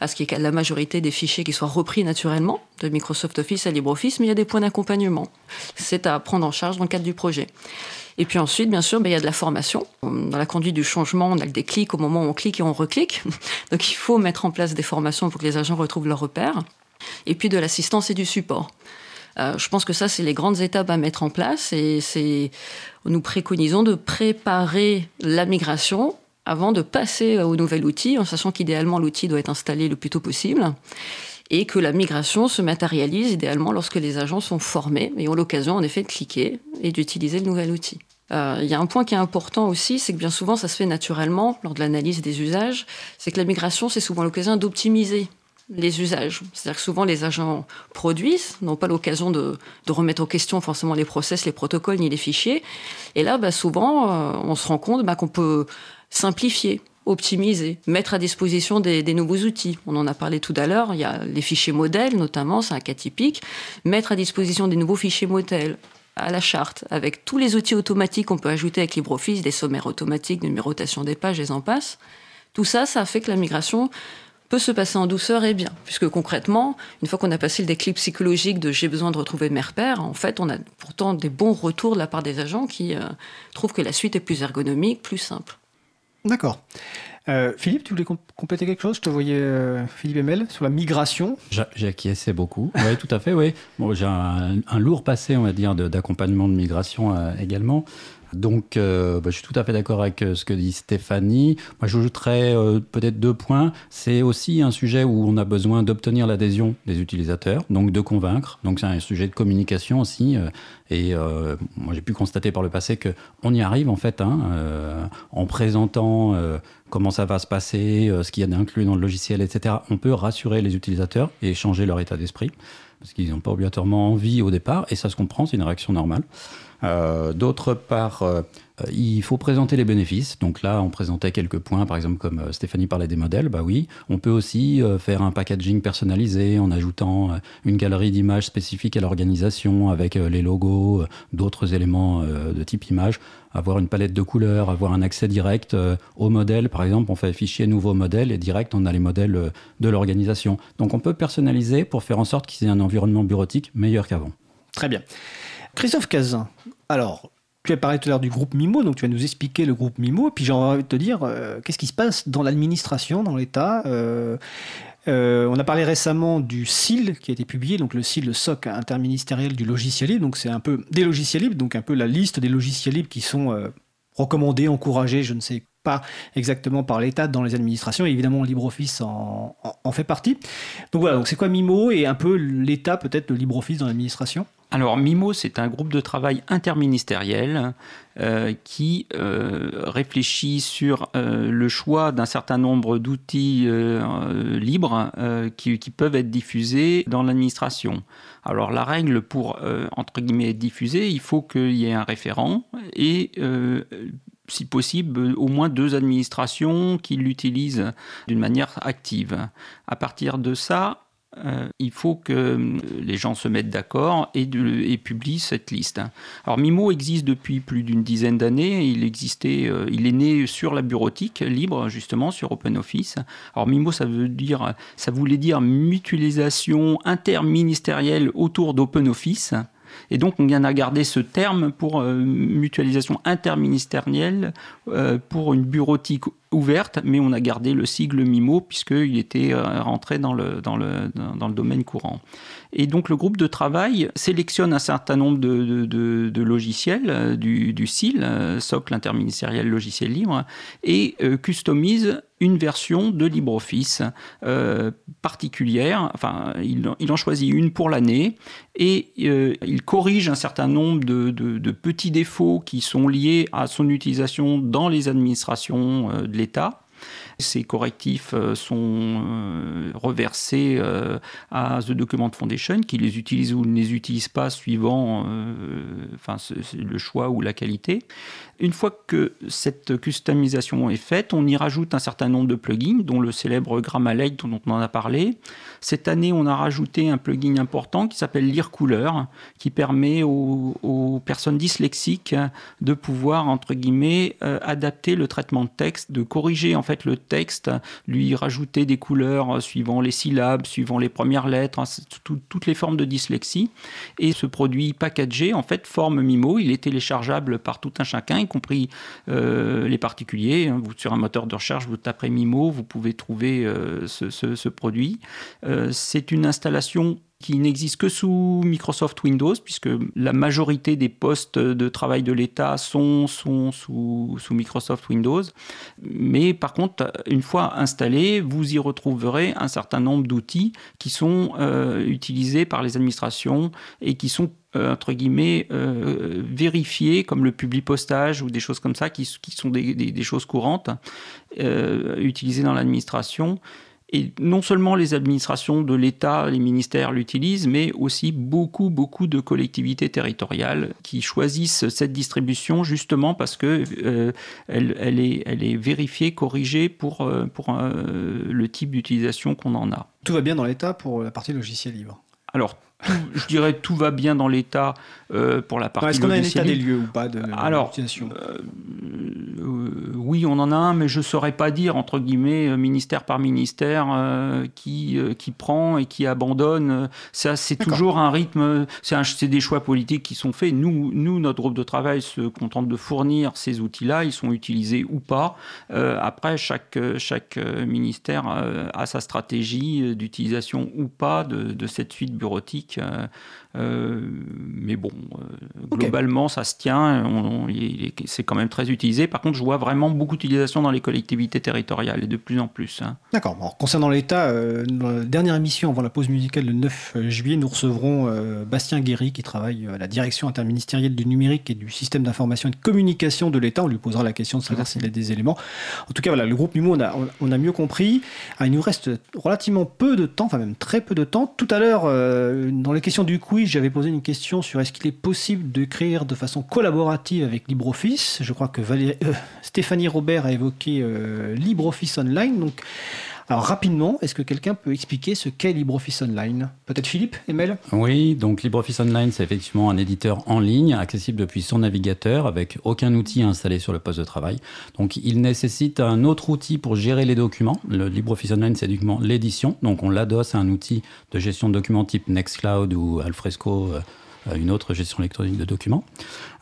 à ce qu'il y ait la majorité des fichiers qui soient repris naturellement de Microsoft Office à LibreOffice, mais il y a des points d'accompagnement. C'est à prendre en charge dans le cadre du projet. Et puis ensuite, bien sûr, ben, il y a de la formation. Dans la conduite du changement, on a le déclic au moment où on clique et on reclique. Donc il faut mettre en place des formations pour que les agents retrouvent leurs repères. Et puis de l'assistance et du support. Euh, je pense que ça, c'est les grandes étapes à mettre en place et c'est, nous préconisons de préparer la migration avant de passer au nouvel outil, en sachant qu'idéalement l'outil doit être installé le plus tôt possible et que la migration se matérialise idéalement lorsque les agents sont formés et ont l'occasion en effet de cliquer et d'utiliser le nouvel outil. Euh, il y a un point qui est important aussi, c'est que bien souvent ça se fait naturellement lors de l'analyse des usages, c'est que la migration c'est souvent l'occasion d'optimiser les usages. C'est-à-dire que souvent les agents produisent, n'ont pas l'occasion de, remettre en question forcément les process, les protocoles ni les fichiers. Et là, bah, souvent, euh, on se rend compte bah, qu'on peut simplifier optimiser, mettre à disposition des, nouveaux outils. On en a parlé tout à l'heure, il y a les fichiers modèles notamment, c'est un cas typique. Mettre à disposition des nouveaux fichiers modèles à la charte, avec tous les outils automatiques qu'on peut ajouter avec LibreOffice, des sommaires automatiques, numérotation des pages, et en. Tout ça, ça fait que la migration peut se passer en douceur et bien. Puisque concrètement, une fois qu'on a passé le déclic psychologique de j'ai besoin de retrouver mes repères, en fait, on a pourtant des bons retours de la part des agents qui euh, trouvent que la suite est plus ergonomique, plus simple. D'accord. Euh, Philippe, tu voulais compléter quelque chose? Je te voyais, euh, Philippe Emel, sur la migration. J'ai acquiescé beaucoup. Oui, tout à fait, oui. Bon, J'ai un, lourd passé, on va dire, d'accompagnement de, migration également. Donc, euh, bah, je suis tout à fait d'accord avec euh, ce que dit Stéphanie. Moi, j'ajouterais euh, peut-être deux points. C'est aussi un sujet où on a besoin d'obtenir l'adhésion des utilisateurs, donc de convaincre. Donc, c'est un sujet de communication aussi. et moi, j'ai pu constater par le passé que on y arrive en fait, hein, en présentant comment ça va se passer, ce qu'il y a d'inclus dans le logiciel, etc. On peut rassurer les utilisateurs et changer leur état d'esprit parce qu'ils n'ont pas obligatoirement envie au départ, et ça se comprend, c'est une réaction normale. Euh, d'autre part, euh, il faut présenter les bénéfices. Donc là, on présentait quelques points, par exemple, comme euh, Stéphanie parlait des modèles. Bah oui, on peut aussi faire un packaging personnalisé en ajoutant une galerie d'images spécifiques à l'organisation avec les logos, d'autres éléments de type image, avoir une palette de couleurs, avoir un accès direct aux modèles. Par exemple, on fait fichier nouveau modèle et direct, on a les modèles de l'organisation. Donc on peut personnaliser pour faire en sorte qu'ils aient un environnement bureautique meilleur qu'avant. Très bien. Christophe Cazin, alors, tu as parlé tout à l'heure du groupe MIMO, donc tu vas nous expliquer le groupe MIMO, puis j'ai envie de te dire, euh, qu'est-ce qui se passe dans l'administration, dans l'État euh, euh, on a parlé récemment du SIL qui a été publié, donc le SIL, le SOC interministériel du logiciel libre, donc c'est un peu des logiciels libres, donc un peu la liste des logiciels libres qui sont recommandés, encouragés, je ne sais pas exactement par l'État dans les administrations, et évidemment LibreOffice en, fait partie. Donc voilà, donc c'est quoi MIMO et un peu l'État peut-être de LibreOffice dans l'administration? Alors MIMO, c'est un groupe de travail interministériel euh, qui euh, réfléchit sur euh, le choix d'un certain nombre d'outils libres qui, peuvent être diffusés dans l'administration. Alors la règle pour, être diffusé, il faut qu'il y ait un référent et si possible, au moins deux administrations qui l'utilisent d'une manière active. À partir de ça, euh, il faut que euh, les gens se mettent d'accord et, publient cette liste. Alors Mimo existe depuis plus d'une dizaine d'années. Il existait, euh, il est né sur la bureautique libre justement sur OpenOffice. Alors Mimo, ça veut dire, ça voulait dire mutualisation interministérielle autour d'OpenOffice. Et donc, on vient à garder ce terme pour mutualisation interministérielle pour une bureautique ouverte, mais on a gardé le sigle MIMO puisqu'il était euh, rentré dans le, dans, le, dans le domaine courant. Et donc le groupe de travail sélectionne un certain nombre de, de, logiciels euh, du, du SIL, euh, socle interministériel logiciel libre, et customise une version de LibreOffice particulière. Enfin, il, en choisit une pour l'année et il corrige un certain nombre de, de, petits défauts qui sont liés à son utilisation dans les administrations de l'État. Ces correctifs euh, sont euh, reversés euh, à The Document Foundation, qui les utilise ou ne les utilise pas suivant enfin, le choix ou la qualité. Une fois que cette customisation est faite, on y rajoute un certain nombre de plugins, dont le célèbre Gramma Lake dont on en a parlé. Cette année, on a rajouté un plugin important qui s'appelle Lire Couleur, qui permet aux, personnes dyslexiques de pouvoir, entre guillemets, adapter le traitement de texte, de corriger en fait le texte, lui rajouter des couleurs suivant les syllabes, suivant les premières lettres, hein, toutes les formes de dyslexie. Et ce produit packagé, en fait, forme Mimo. Il est téléchargeable par tout un chacun, y compris euh, les particuliers. Hein. Vous, sur un moteur de recherche, vous taperez Mimo, vous pouvez trouver euh, ce, produit. Euh, c'est une installation qui n'existe que sous Microsoft Windows, puisque la majorité des postes de travail de l'État sont, sous, Microsoft Windows. Mais par contre, une fois installé, vous y retrouverez un certain nombre d'outils qui sont euh, utilisés par les administrations et qui sont euh, entre guillemets euh, vérifiés comme le public postage ou des choses comme ça qui, sont des choses courantes utilisées dans l'administration Et non seulement les administrations de l'État, les ministères l'utilisent, mais aussi beaucoup, beaucoup de collectivités territoriales qui choisissent cette distribution justement parce que euh, elle, elle, est, elle est vérifiée, corrigée pour, euh, pour euh, le type d'utilisation qu'on en a. Tout va bien dans l'État pour la partie logiciel libre? Alors, je dirais tout va bien dans l'état euh, pour la partie. Est-ce qu'on a un état des lieux ou pas de Alors, euh, euh, oui, on en a un, mais je ne saurais pas dire entre guillemets ministère par ministère qui qui prend et qui abandonne. Ça, c'est toujours un rythme. C'est des choix politiques qui sont faits. Nous, nous, notre groupe de travail se contente de fournir ces outils-là. Ils sont utilisés ou pas. après, chaque chaque ministère a sa stratégie d'utilisation ou pas de, de cette suite bureautique euh, euh, mais bon, euh, globalement, ça se tient. C'est quand même très utilisé. Par contre, je vois vraiment beaucoup d'utilisation dans les collectivités territoriales et de plus en plus. Hein. D'accord. concernant l'État, dans la dernière émission avant la pause musicale le 9 juillet, nous recevrons Bastien Guéry qui travaille à la direction interministérielle du numérique et du système d'information et de communication de l'État. On lui posera la question de savoir s'il a des éléments. En tout cas, voilà, le groupe NUMO, on a, on a mieux compris. Ah, il nous reste relativement peu de temps, enfin même très peu de temps. Tout à l'heure, dans les questions du quiz, j'avais posé une question sur est-ce qu'il est possible d'écrire de façon collaborative avec LibreOffice. Je crois que euh, Stéphanie Robert a évoqué euh, LibreOffice Online. Donc, alors rapidement, est-ce que quelqu'un peut expliquer ce qu'est LibreOffice Online? Peut-être Philippe, Emel Oui, donc LibreOffice Online, c'est effectivement un éditeur en ligne, accessible depuis son navigateur, avec aucun outil installé sur le poste de travail. Donc il nécessite un autre outil pour gérer les documents. Le LibreOffice Online, c'est uniquement l'édition. Donc on l'adosse à un outil de gestion de documents type Nextcloud ou Alfresco euh, une autre gestion électronique de documents.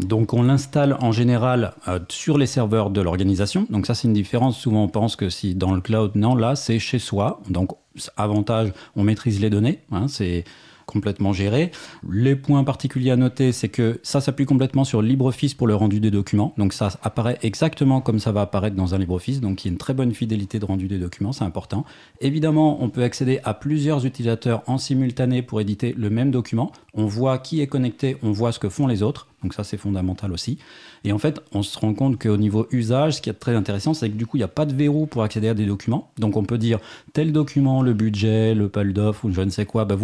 Donc on l'installe en général euh, sur les serveurs de l'organisation. Donc ça c'est une différence. Souvent on pense que si dans le cloud, non, là c'est chez soi. Donc avantage, on maîtrise les données. Hein, c'est complètement géré. Les points particuliers à noter, c'est que ça s'appuie complètement sur LibreOffice pour le rendu des documents. Donc ça apparaît exactement comme ça va apparaître dans un LibreOffice. Donc il y a une très bonne fidélité de rendu des documents, c'est important. Évidemment, on peut accéder à plusieurs utilisateurs en simultané pour éditer le même document. On voit qui est connecté, on voit ce que font les autres. Donc ça, c'est fondamental aussi. Et en fait, on se rend compte qu'au niveau usage, ce qui est très intéressant, c'est que du coup, il n'y a pas de verrou pour accéder à des documents. Donc on peut dire tel document, le budget, le pal ou je ne sais quoi, bah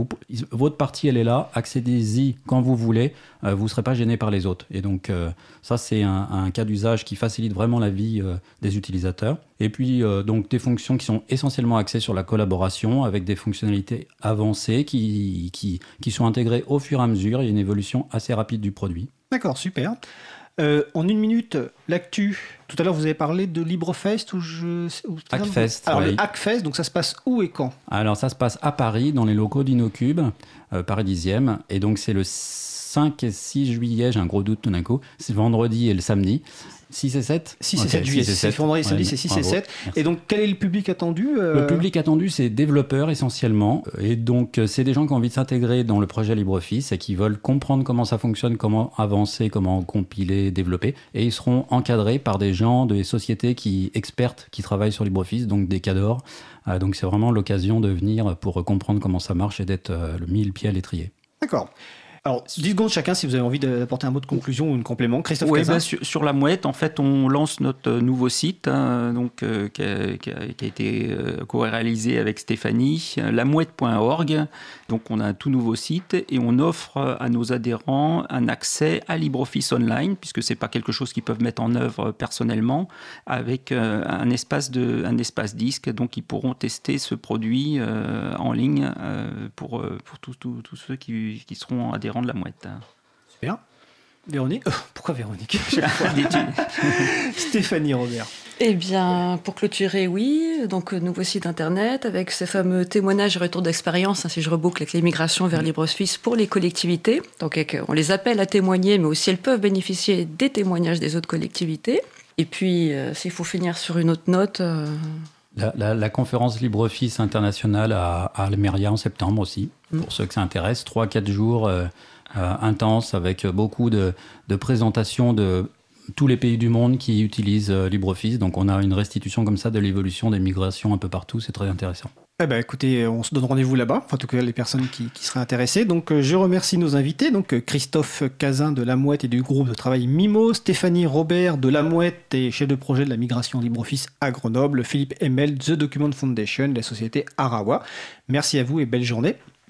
votre partie, elle est là, accédez-y quand vous voulez, euh, vous ne serez pas gêné par les autres. Et donc euh, ça, c'est un, cas d'usage qui facilite vraiment la vie euh, des utilisateurs. Et puis, donc des fonctions qui sont essentiellement axées sur la collaboration avec des fonctionnalités avancées qui, qui, qui sont intégrées au fur et à mesure. Il y a une évolution assez rapide du produit. D'accord, super. Euh, en une minute, l'actu. Tout à l'heure, vous avez parlé de LibreFest ou je. Hackfest. Alors, le Hackfest, donc ça se passe où et quand? Alors, ça se passe à Paris, dans les locaux d'Inocube, euh, Paris 10e. Et donc, c'est le 5 et 6 juillet, j'ai un gros doute tout d'un coup. C'est vendredi et le samedi. 6 et 7 6 et 7 juillet. C'est vendredi, samedi, c'est 6 et 7. Et donc, quel est le public attendu euh Le public attendu, c'est développeurs essentiellement. Et donc, euh, c'est des gens qui ont envie de s'intégrer dans le projet LibreOffice et qui veulent comprendre comment ça fonctionne, comment avancer, comment compiler, développer. Et ils seront encadrés par des gens, des sociétés qui expertes qui travaillent sur LibreOffice, donc des cadors. Euh, donc, c'est vraiment l'occasion de venir pour comprendre comment ça marche et d'être le mille pieds à l'étrier. D'accord. Alors, 10 secondes chacun si vous avez envie d'apporter un mot de conclusion ou un complément. Christophe Oui, bah, sur, la mouette, en fait, on lance notre euh, nouveau site hein, donc, euh, qui, a, qui, a, été euh, co-réalisé avec Stéphanie, lamouette.org. Donc, on a un tout nouveau site et on offre à nos adhérents un accès à LibreOffice Online, puisque ce n'est pas quelque chose qu'ils peuvent mettre en œuvre personnellement, avec un, espace de, un espace disque. Donc, ils pourront tester ce produit en ligne pour, pour tous ceux qui, qui seront adhérents de la mouette. Super. Véronique euh, Pourquoi Véronique Stéphanie Robert. Eh bien, pour clôturer, oui. Donc, nouveau site internet avec ces fameux témoignages et retours d'expérience, hein, si je reboucle avec l'immigration vers LibreSuisse pour les collectivités. Donc, on les appelle à témoigner, mais aussi elles peuvent bénéficier des témoignages des autres collectivités. Et puis, euh, s'il faut finir sur une autre note. Euh, la, conférence LibreOffice internationale à, à Almeria en septembre aussi, mm. pour ceux que ça intéresse. 3-4 jours euh, euh, intenses avec beaucoup de, présentations de tous les pays du monde qui utilisent LibreOffice. Donc on a une restitution comme ça de l'évolution des migrations un peu partout. C'est très intéressant. Eh ben, écoutez, on se donne rendez-vous là-bas, en tout cas les personnes qui, seraient intéressées. Donc euh, je remercie nos invités, donc euh, Christophe Cazin de La Mouette et du groupe de travail MIMO, Stéphanie Robert de La Mouette et chef de projet de la migration LibreOffice à Grenoble, Philippe Emel, The Document Foundation, la société Arawa. Merci à vous et belle journée.